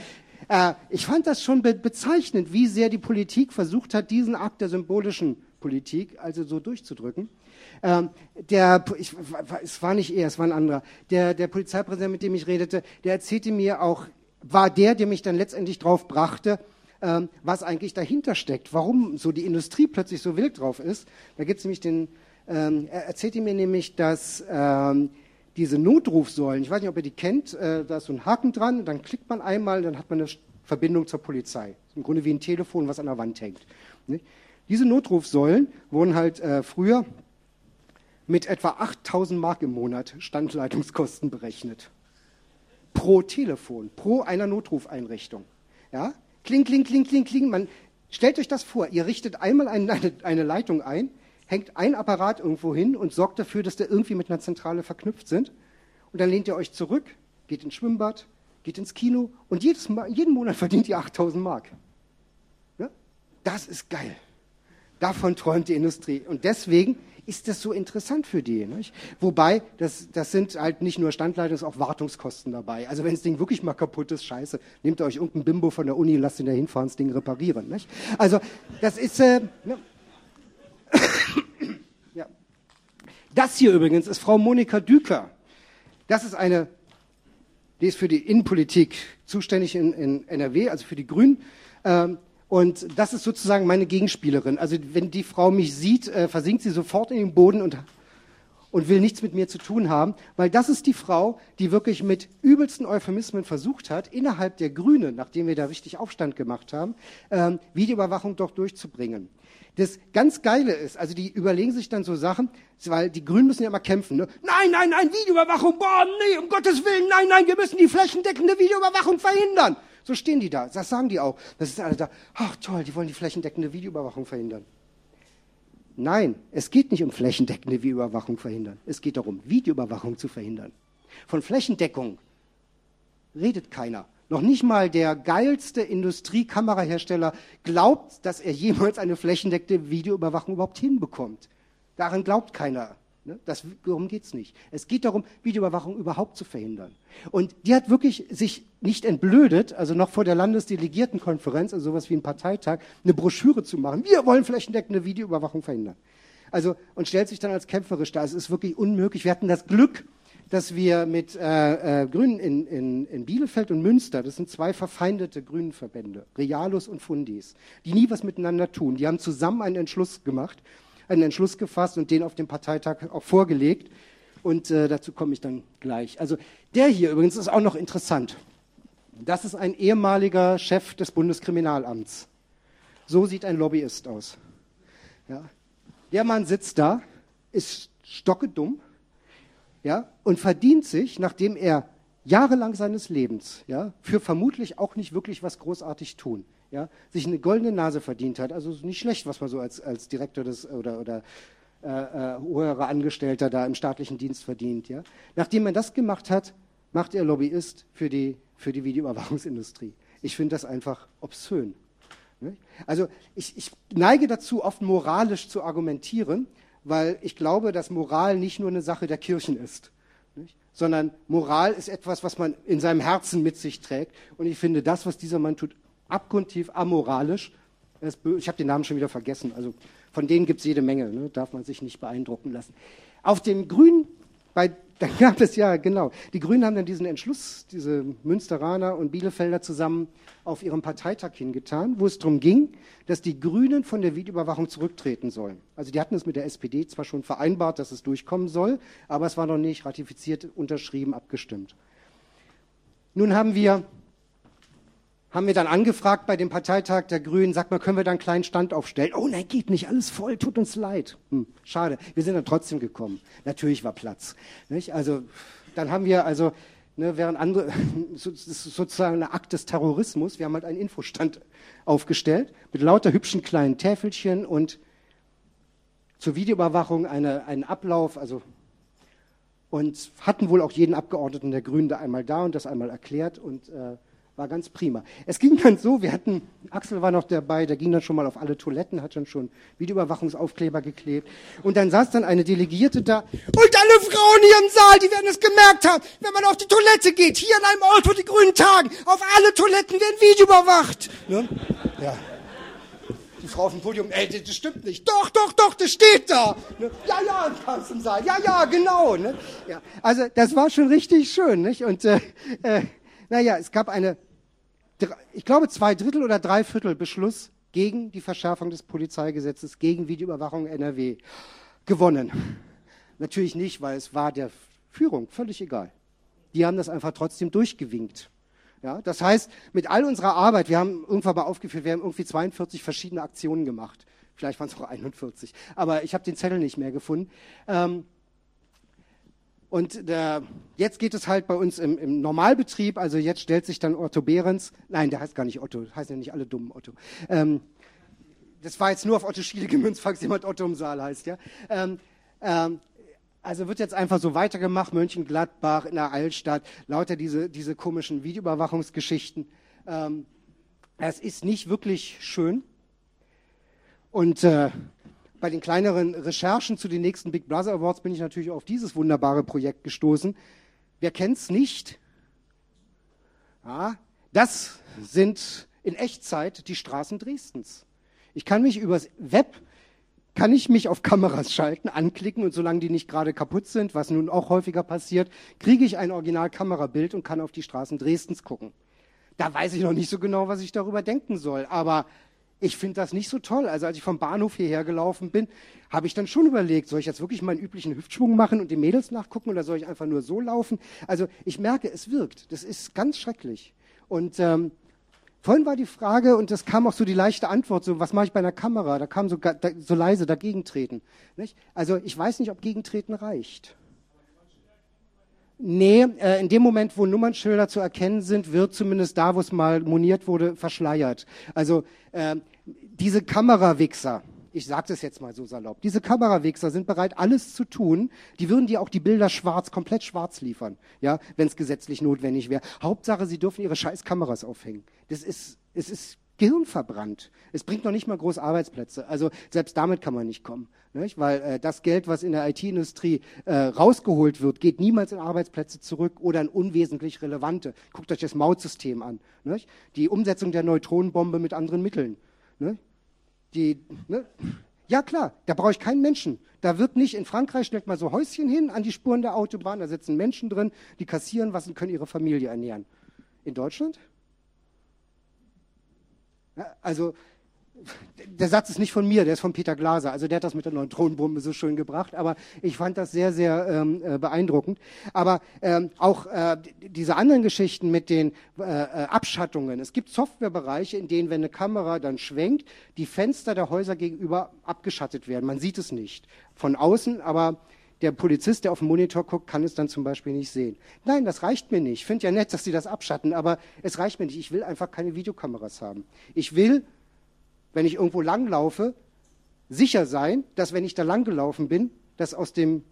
äh, ich fand das schon be bezeichnend, wie sehr die Politik versucht hat, diesen Akt der symbolischen Politik also so durchzudrücken. Ähm, der, ich, es war nicht er, es war ein anderer. Der, der Polizeipräsident, mit dem ich redete, der erzählte mir auch, war der, der mich dann letztendlich drauf brachte, ähm, was eigentlich dahinter steckt, warum so die Industrie plötzlich so wild drauf ist. Da gibt es nämlich den ähm, er erzählte mir nämlich, dass ähm, diese Notrufsäulen, ich weiß nicht, ob ihr die kennt, äh, da ist so ein Haken dran, dann klickt man einmal, dann hat man eine Verbindung zur Polizei. Im Grunde wie ein Telefon, was an der Wand hängt. Nicht? Diese Notrufsäulen wurden halt äh, früher mit etwa 8000 Mark im Monat Standleitungskosten berechnet. Pro Telefon, pro einer Notrufeinrichtung. Ja? Kling, kling, kling, kling, kling. Man, stellt euch das vor, ihr richtet einmal eine, eine Leitung ein, hängt ein Apparat irgendwo hin und sorgt dafür, dass der irgendwie mit einer Zentrale verknüpft sind. Und dann lehnt ihr euch zurück, geht ins Schwimmbad, geht ins Kino und jedes Mal, jeden Monat verdient ihr 8000 Mark. Ja? Das ist geil. Davon träumt die Industrie. Und deswegen ist das so interessant für die. Nicht? Wobei, das, das sind halt nicht nur Standleitung, es sind auch Wartungskosten dabei. Also wenn das Ding wirklich mal kaputt ist, scheiße, nehmt euch irgendein Bimbo von der Uni, lasst ihn da hinfahren, das Ding reparieren. Nicht? Also das ist... Äh, ne? ja. Das hier übrigens ist Frau Monika Düker. Das ist eine, die ist für die Innenpolitik zuständig in, in NRW, also für die Grünen. Ähm, und das ist sozusagen meine Gegenspielerin. Also wenn die Frau mich sieht, äh, versinkt sie sofort in den Boden und, und will nichts mit mir zu tun haben, weil das ist die Frau, die wirklich mit übelsten Euphemismen versucht hat, innerhalb der Grünen, nachdem wir da richtig Aufstand gemacht haben, ähm, Videoüberwachung doch durchzubringen. Das ganz Geile ist, also die überlegen sich dann so Sachen, weil die Grünen müssen ja immer kämpfen. Ne? Nein, nein, nein, Videoüberwachung, boah, nee, um Gottes Willen, nein, nein, wir müssen die flächendeckende Videoüberwachung verhindern. So stehen die da, das sagen die auch. Das ist alle da, ach toll, die wollen die flächendeckende Videoüberwachung verhindern. Nein, es geht nicht um flächendeckende Videoüberwachung verhindern. Es geht darum, Videoüberwachung zu verhindern. Von Flächendeckung redet keiner. Noch nicht mal der geilste Industriekamerahersteller glaubt, dass er jemals eine flächendeckte Videoüberwachung überhaupt hinbekommt. Daran glaubt keiner. Ne? Das, darum geht es nicht. Es geht darum, Videoüberwachung überhaupt zu verhindern. Und die hat wirklich sich nicht entblödet, also noch vor der Landesdelegiertenkonferenz, also sowas wie ein Parteitag, eine Broschüre zu machen. Wir wollen flächendeckende Videoüberwachung verhindern. Also, und stellt sich dann als kämpferisch dar. Es ist wirklich unmöglich. Wir hatten das Glück, dass wir mit äh, äh, Grünen in, in, in Bielefeld und Münster, das sind zwei verfeindete Grünenverbände, Realus und Fundis, die nie was miteinander tun. Die haben zusammen einen Entschluss gemacht, einen Entschluss gefasst und den auf dem Parteitag auch vorgelegt. Und äh, dazu komme ich dann gleich. Also der hier übrigens ist auch noch interessant. Das ist ein ehemaliger Chef des Bundeskriminalamts. So sieht ein Lobbyist aus. Ja. Der Mann sitzt da, ist stockedumm, ja, und verdient sich, nachdem er jahrelang seines Lebens, ja, für vermutlich auch nicht wirklich was großartig tun, ja, sich eine goldene Nase verdient hat, also nicht schlecht, was man so als, als Direktor des oder, oder äh, äh, höherer Angestellter da im staatlichen Dienst verdient, ja. Nachdem er das gemacht hat, macht er Lobbyist für die, für die Videoüberwachungsindustrie. Ich finde das einfach obszön. Ne? Also ich, ich neige dazu, oft moralisch zu argumentieren, weil ich glaube, dass Moral nicht nur eine Sache der Kirchen ist. Nicht? sondern Moral ist etwas, was man in seinem Herzen mit sich trägt. Und ich finde das, was dieser Mann tut, abgrundtief amoralisch. Ich habe den Namen schon wieder vergessen. Also von denen gibt es jede Menge, ne? darf man sich nicht beeindrucken lassen. Auf den Grünen, bei, da gab es ja, genau, die Grünen haben dann diesen Entschluss, diese Münsteraner und Bielefelder zusammen auf ihrem Parteitag hingetan, wo es darum ging, dass die Grünen von der Videoüberwachung zurücktreten sollen. Also die hatten es mit der SPD zwar schon vereinbart, dass es durchkommen soll, aber es war noch nicht ratifiziert, unterschrieben, abgestimmt. Nun haben wir haben wir dann angefragt bei dem Parteitag der Grünen, sagt mal, können wir da einen kleinen Stand aufstellen? Oh nein, geht nicht, alles voll, tut uns leid. Hm, schade, wir sind dann trotzdem gekommen. Natürlich war Platz. Nicht? Also dann haben wir also, ne, während andere, ist sozusagen ein Akt des Terrorismus, wir haben halt einen Infostand aufgestellt mit lauter hübschen kleinen Täfelchen und zur Videoüberwachung eine, einen Ablauf, also und hatten wohl auch jeden Abgeordneten der Grünen da einmal da und das einmal erklärt und äh, war ganz prima. Es ging dann so, wir hatten, Axel war noch dabei, der ging dann schon mal auf alle Toiletten, hat dann schon Videoüberwachungsaufkleber geklebt. Und dann saß dann eine Delegierte da. Und alle Frauen hier im Saal, die werden es gemerkt haben, wenn man auf die Toilette geht, hier an einem Ort, wo die Grünen tagen, auf alle Toiletten werden Video überwacht. Ne? Ja. Die Frau auf dem Podium, ey, das stimmt nicht. Doch, doch, doch, das steht da. Ne? Ja, ja, im ganzen Saal. Ja, ja, genau. Ne? Ja. Also das war schon richtig schön. Nicht? Und äh, äh, naja, es gab eine, ich glaube, zwei Drittel oder drei Viertel Beschluss gegen die Verschärfung des Polizeigesetzes, gegen Videoüberwachung NRW gewonnen. Natürlich nicht, weil es war der Führung völlig egal. Die haben das einfach trotzdem durchgewinkt. Ja, das heißt, mit all unserer Arbeit, wir haben irgendwann mal aufgeführt, wir haben irgendwie 42 verschiedene Aktionen gemacht. Vielleicht waren es auch 41. Aber ich habe den Zettel nicht mehr gefunden. Ähm, und der, jetzt geht es halt bei uns im, im, Normalbetrieb, also jetzt stellt sich dann Otto Behrens, nein, der heißt gar nicht Otto, heißt ja nicht alle dummen Otto. Ähm, das war jetzt nur auf Otto Schiele gemünzt, falls jemand Otto im Saal heißt, ja. Ähm, ähm, also wird jetzt einfach so weitergemacht, Mönchengladbach, in der Altstadt, lauter diese, diese komischen Videoüberwachungsgeschichten. Ähm, es ist nicht wirklich schön. Und äh, bei den kleineren Recherchen zu den nächsten Big Brother Awards bin ich natürlich auf dieses wunderbare Projekt gestoßen. Wer kennt es nicht? Ja, das sind in Echtzeit die Straßen Dresdens. Ich kann mich übers Web kann ich mich auf Kameras schalten, anklicken und solange die nicht gerade kaputt sind, was nun auch häufiger passiert, kriege ich ein Originalkamerabild und kann auf die Straßen Dresdens gucken. Da weiß ich noch nicht so genau, was ich darüber denken soll, aber ich finde das nicht so toll. Also als ich vom Bahnhof hierher gelaufen bin, habe ich dann schon überlegt, soll ich jetzt wirklich meinen üblichen Hüftschwung machen und die Mädels nachgucken oder soll ich einfach nur so laufen? Also ich merke, es wirkt. Das ist ganz schrecklich. Und ähm, vorhin war die Frage, und das kam auch so die leichte Antwort, so was mache ich bei einer Kamera? Da kam so, da, so leise dagegen treten. Nicht? Also ich weiß nicht, ob Gegentreten reicht. Nee, äh, in dem Moment, wo Nummernschilder zu erkennen sind, wird zumindest da, wo es mal moniert wurde, verschleiert. Also äh, diese Kamerawichser, ich sage das jetzt mal so salopp, diese Kamerawichser sind bereit, alles zu tun. Die würden dir auch die Bilder schwarz, komplett schwarz liefern, ja, wenn es gesetzlich notwendig wäre. Hauptsache, sie dürfen ihre scheiß Kameras aufhängen. Das ist, es ist Gehirn. Es bringt noch nicht mal groß Arbeitsplätze. Also selbst damit kann man nicht kommen. Nicht? Weil äh, das Geld, was in der IT-Industrie äh, rausgeholt wird, geht niemals in Arbeitsplätze zurück oder in unwesentlich relevante. Guckt euch das Mautsystem an. Nicht? Die Umsetzung der Neutronenbombe mit anderen Mitteln. Nicht? Die, ne? Ja klar, da brauche ich keinen Menschen. Da wird nicht, in Frankreich stellt man so Häuschen hin an die Spuren der Autobahn, da sitzen Menschen drin, die kassieren was und können ihre Familie ernähren. In Deutschland? Also der Satz ist nicht von mir, der ist von Peter Glaser. Also der hat das mit der Neutronenbombe so schön gebracht. Aber ich fand das sehr, sehr ähm, äh, beeindruckend. Aber ähm, auch äh, diese anderen Geschichten mit den äh, äh, Abschattungen. Es gibt Softwarebereiche, in denen, wenn eine Kamera dann schwenkt, die Fenster der Häuser gegenüber abgeschattet werden. Man sieht es nicht von außen, aber der Polizist, der auf den Monitor guckt, kann es dann zum Beispiel nicht sehen. Nein, das reicht mir nicht. Ich finde ja nett, dass sie das abschatten, aber es reicht mir nicht. Ich will einfach keine Videokameras haben. Ich will wenn ich irgendwo langlaufe, sicher sein, dass wenn ich da langgelaufen bin, dass aus dem,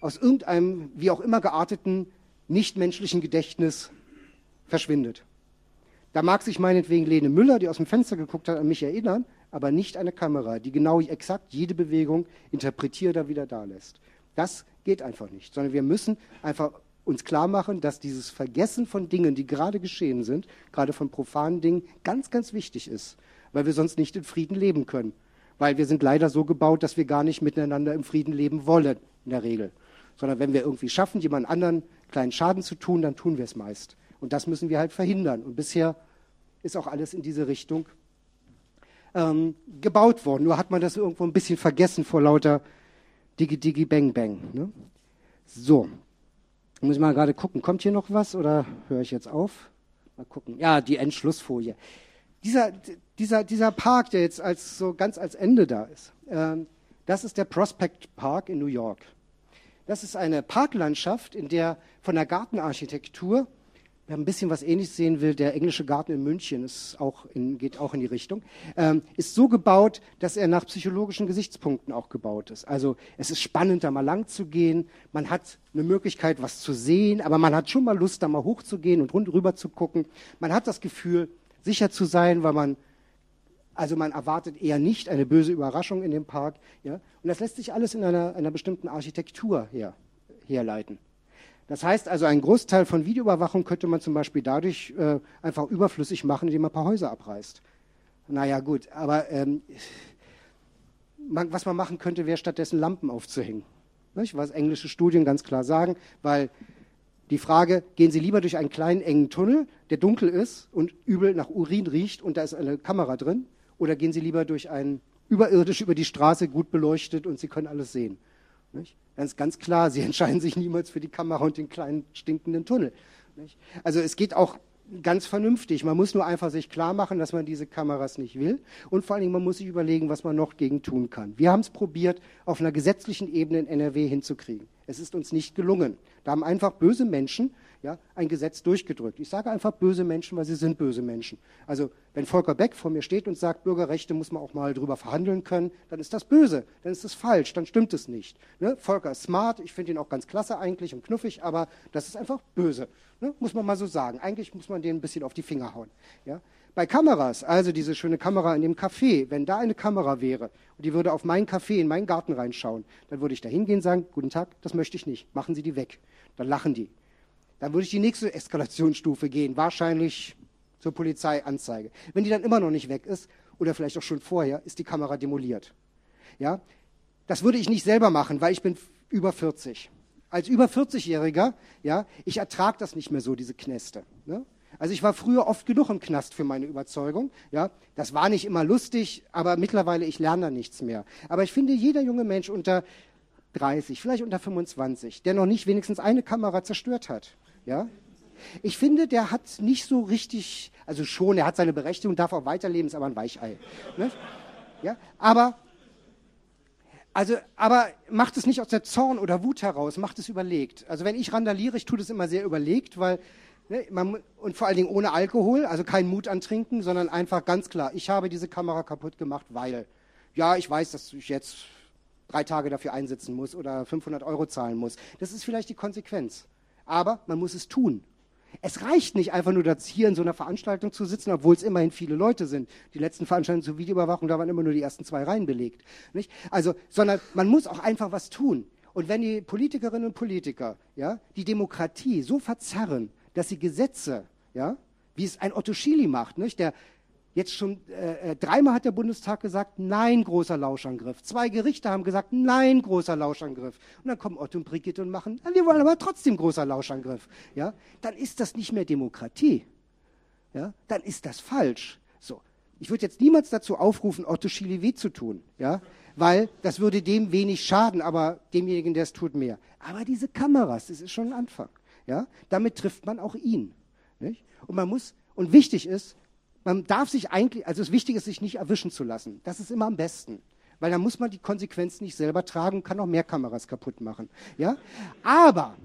aus irgendeinem, wie auch immer gearteten, nichtmenschlichen Gedächtnis verschwindet. Da mag sich meinetwegen Lene Müller, die aus dem Fenster geguckt hat, an mich erinnern, aber nicht eine Kamera, die genau exakt jede Bewegung interpretiert oder wieder da lässt. Das geht einfach nicht, sondern wir müssen einfach uns klar machen, dass dieses Vergessen von Dingen, die gerade geschehen sind, gerade von profanen Dingen, ganz, ganz wichtig ist, weil wir sonst nicht in Frieden leben können. Weil wir sind leider so gebaut, dass wir gar nicht miteinander im Frieden leben wollen, in der Regel. Sondern wenn wir irgendwie schaffen, jemand anderen kleinen Schaden zu tun, dann tun wir es meist. Und das müssen wir halt verhindern. Und bisher ist auch alles in diese Richtung ähm, gebaut worden. Nur hat man das irgendwo ein bisschen vergessen vor lauter Digi Digi Bang Bang. Ne? So, muss ich mal gerade gucken, kommt hier noch was oder höre ich jetzt auf? Mal gucken. Ja, die Endschlussfolie. Dieser, dieser, dieser Park, der jetzt als, so ganz als Ende da ist, ähm, das ist der Prospect Park in New York. Das ist eine Parklandschaft, in der von der Gartenarchitektur wer ein bisschen was Ähnliches sehen will, der englische Garten in München ist auch in, geht auch in die Richtung, ähm, ist so gebaut, dass er nach psychologischen Gesichtspunkten auch gebaut ist. Also es ist spannend, da mal lang zu gehen. Man hat eine Möglichkeit, was zu sehen, aber man hat schon mal Lust, da mal hochzugehen und rund rüber zu gucken. Man hat das Gefühl, sicher zu sein, weil man also man erwartet eher nicht eine böse Überraschung in dem Park. Ja? Und das lässt sich alles in einer, einer bestimmten Architektur her, herleiten. Das heißt also, einen Großteil von Videoüberwachung könnte man zum Beispiel dadurch äh, einfach überflüssig machen, indem man ein paar Häuser abreißt. Naja, gut, aber ähm, man, was man machen könnte, wäre stattdessen Lampen aufzuhängen. Nicht? Was englische Studien ganz klar sagen, weil die Frage, gehen Sie lieber durch einen kleinen engen Tunnel, der dunkel ist und übel nach Urin riecht und da ist eine Kamera drin, oder gehen Sie lieber durch einen überirdisch über die Straße gut beleuchtet und Sie können alles sehen? Nicht? Ganz, ganz klar, sie entscheiden sich niemals für die Kamera und den kleinen stinkenden Tunnel. Nicht? Also es geht auch ganz vernünftig. Man muss nur einfach sich klar machen, dass man diese Kameras nicht will. Und vor allen Dingen, man muss sich überlegen, was man noch gegen tun kann. Wir haben es probiert, auf einer gesetzlichen Ebene in NRW hinzukriegen. Es ist uns nicht gelungen. Da haben einfach böse Menschen ja, ein Gesetz durchgedrückt. Ich sage einfach böse Menschen, weil sie sind böse Menschen. Also wenn Volker Beck vor mir steht und sagt, Bürgerrechte muss man auch mal drüber verhandeln können, dann ist das böse, dann ist das falsch, dann stimmt es nicht. Ne? Volker ist smart, ich finde ihn auch ganz klasse eigentlich und knuffig, aber das ist einfach böse, ne? muss man mal so sagen. Eigentlich muss man den ein bisschen auf die Finger hauen. Ja? Bei Kameras, also diese schöne Kamera in dem Café, wenn da eine Kamera wäre und die würde auf mein Café, in meinen Garten reinschauen, dann würde ich da hingehen und sagen, guten Tag, das möchte ich nicht, machen Sie die weg. Dann lachen die. Dann würde ich die nächste Eskalationsstufe gehen, wahrscheinlich zur Polizeianzeige. Wenn die dann immer noch nicht weg ist, oder vielleicht auch schon vorher, ist die Kamera demoliert. Ja? Das würde ich nicht selber machen, weil ich bin über 40. Als über 40-Jähriger, ja, ich ertrage das nicht mehr so, diese Knäste. Ne? Also ich war früher oft genug im Knast für meine Überzeugung. Ja, das war nicht immer lustig, aber mittlerweile ich lerne da nichts mehr. Aber ich finde, jeder junge Mensch unter 30, vielleicht unter 25, der noch nicht wenigstens eine Kamera zerstört hat, ja? Ich finde, der hat nicht so richtig, also schon, er hat seine Berechtigung, darf auch weiterleben, ist aber ein Weichei. Ne? Ja? Aber, also, aber macht es nicht aus der Zorn oder Wut heraus, macht es überlegt. Also wenn ich randaliere, ich tue das immer sehr überlegt, weil ne, man, und vor allen Dingen ohne Alkohol, also kein Mut antrinken, sondern einfach ganz klar, ich habe diese Kamera kaputt gemacht, weil, ja, ich weiß, dass ich jetzt drei Tage dafür einsetzen muss oder 500 Euro zahlen muss. Das ist vielleicht die Konsequenz aber man muss es tun. Es reicht nicht einfach nur, dass hier in so einer Veranstaltung zu sitzen, obwohl es immerhin viele Leute sind. Die letzten Veranstaltungen zur Videoüberwachung, da waren immer nur die ersten zwei Reihen belegt. Nicht? Also, sondern man muss auch einfach was tun. Und wenn die Politikerinnen und Politiker ja, die Demokratie so verzerren, dass sie Gesetze, ja, wie es ein Otto Schily macht, nicht? der Jetzt schon äh, äh, dreimal hat der Bundestag gesagt, nein, großer Lauschangriff. Zwei Gerichte haben gesagt, nein, großer Lauschangriff. Und dann kommen Otto und Brigitte und machen, wir wollen aber trotzdem großer Lauschangriff. Ja? Dann ist das nicht mehr Demokratie. Ja? Dann ist das falsch. So. Ich würde jetzt niemals dazu aufrufen, Otto Schily weh zu tun. Ja? Weil das würde dem wenig schaden, aber demjenigen, der es tut, mehr. Aber diese Kameras, das ist schon ein Anfang. Ja? Damit trifft man auch ihn. Nicht? Und man muss, und wichtig ist, man darf sich eigentlich, also das Wichtige ist, sich nicht erwischen zu lassen. Das ist immer am besten. Weil dann muss man die Konsequenzen nicht selber tragen und kann auch mehr Kameras kaputt machen. Ja? Aber,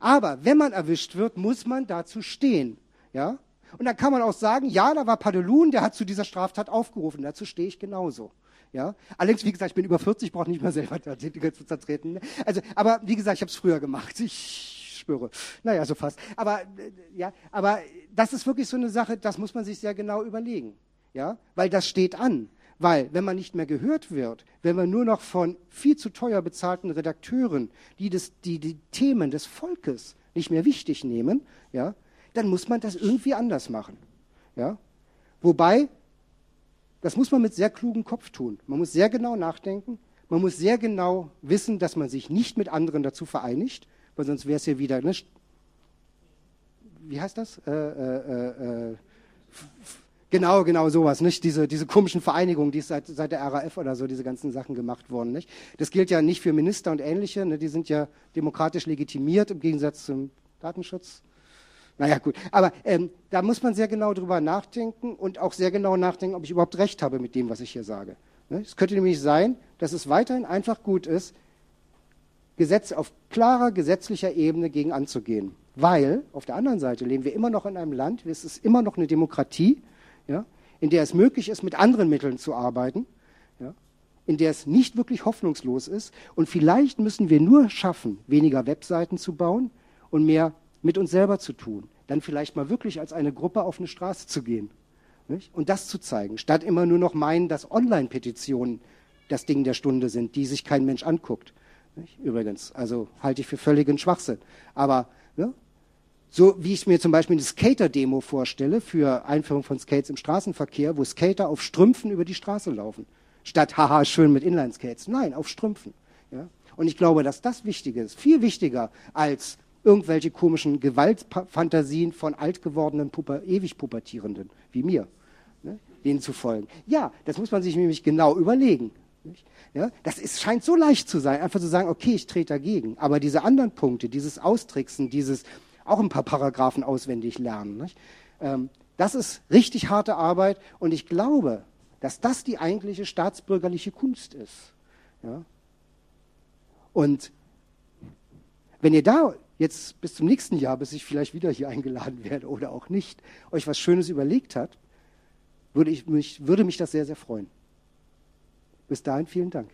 aber, wenn man erwischt wird, muss man dazu stehen. Ja? Und dann kann man auch sagen, ja, da war Padelun, der hat zu dieser Straftat aufgerufen. Dazu stehe ich genauso. Ja? Allerdings, wie gesagt, ich bin über 40, brauche nicht mehr selber zu zertreten. Also, aber wie gesagt, ich habe es früher gemacht. Ich spüre. Naja, so fast. Aber, äh, ja, aber das ist wirklich so eine Sache, das muss man sich sehr genau überlegen. Ja? Weil das steht an. Weil, wenn man nicht mehr gehört wird, wenn man nur noch von viel zu teuer bezahlten Redakteuren, die, das, die die Themen des Volkes nicht mehr wichtig nehmen, ja, dann muss man das irgendwie anders machen. Ja? Wobei, das muss man mit sehr klugem Kopf tun. Man muss sehr genau nachdenken. Man muss sehr genau wissen, dass man sich nicht mit anderen dazu vereinigt, weil sonst wäre es ja wieder, ne, wie heißt das? Äh, äh, äh, Genau, genau sowas, nicht? Diese, diese komischen Vereinigungen, die es seit, seit der RAF oder so, diese ganzen Sachen gemacht wurden, nicht? Das gilt ja nicht für Minister und ähnliche, ne? die sind ja demokratisch legitimiert im Gegensatz zum Datenschutz. Naja, gut. Aber ähm, da muss man sehr genau drüber nachdenken und auch sehr genau nachdenken, ob ich überhaupt recht habe mit dem, was ich hier sage. Ne? Es könnte nämlich sein, dass es weiterhin einfach gut ist, Gesetze auf klarer gesetzlicher Ebene gegen anzugehen. Weil auf der anderen Seite leben wir immer noch in einem Land, es ist immer noch eine Demokratie, ja, in der es möglich ist, mit anderen Mitteln zu arbeiten, ja, in der es nicht wirklich hoffnungslos ist. Und vielleicht müssen wir nur schaffen, weniger Webseiten zu bauen und mehr mit uns selber zu tun. Dann vielleicht mal wirklich als eine Gruppe auf eine Straße zu gehen nicht? und das zu zeigen, statt immer nur noch meinen, dass Online-Petitionen das Ding der Stunde sind, die sich kein Mensch anguckt. Nicht? Übrigens, also halte ich für völligen Schwachsinn. Aber ne, so wie ich mir zum Beispiel eine Skater-Demo vorstelle für Einführung von Skates im Straßenverkehr, wo Skater auf Strümpfen über die Straße laufen. Statt, haha, schön mit Inline-Skates. Nein, auf Strümpfen. Ja? Und ich glaube, dass das wichtig ist. Viel wichtiger als irgendwelche komischen Gewaltfantasien von alt gewordenen, Puppe, ewig Pubertierenden, wie mir, ne? denen zu folgen. Ja, das muss man sich nämlich genau überlegen. Ja, das ist, scheint so leicht zu sein, einfach zu sagen, okay, ich trete dagegen. Aber diese anderen Punkte, dieses Austricksen, dieses, auch ein paar Paragraphen auswendig lernen. Ähm, das ist richtig harte Arbeit und ich glaube, dass das die eigentliche staatsbürgerliche Kunst ist. Ja? Und wenn ihr da jetzt bis zum nächsten Jahr, bis ich vielleicht wieder hier eingeladen werde oder auch nicht, euch was Schönes überlegt habt, würde, ich mich, würde mich das sehr, sehr freuen. Bis dahin vielen Dank.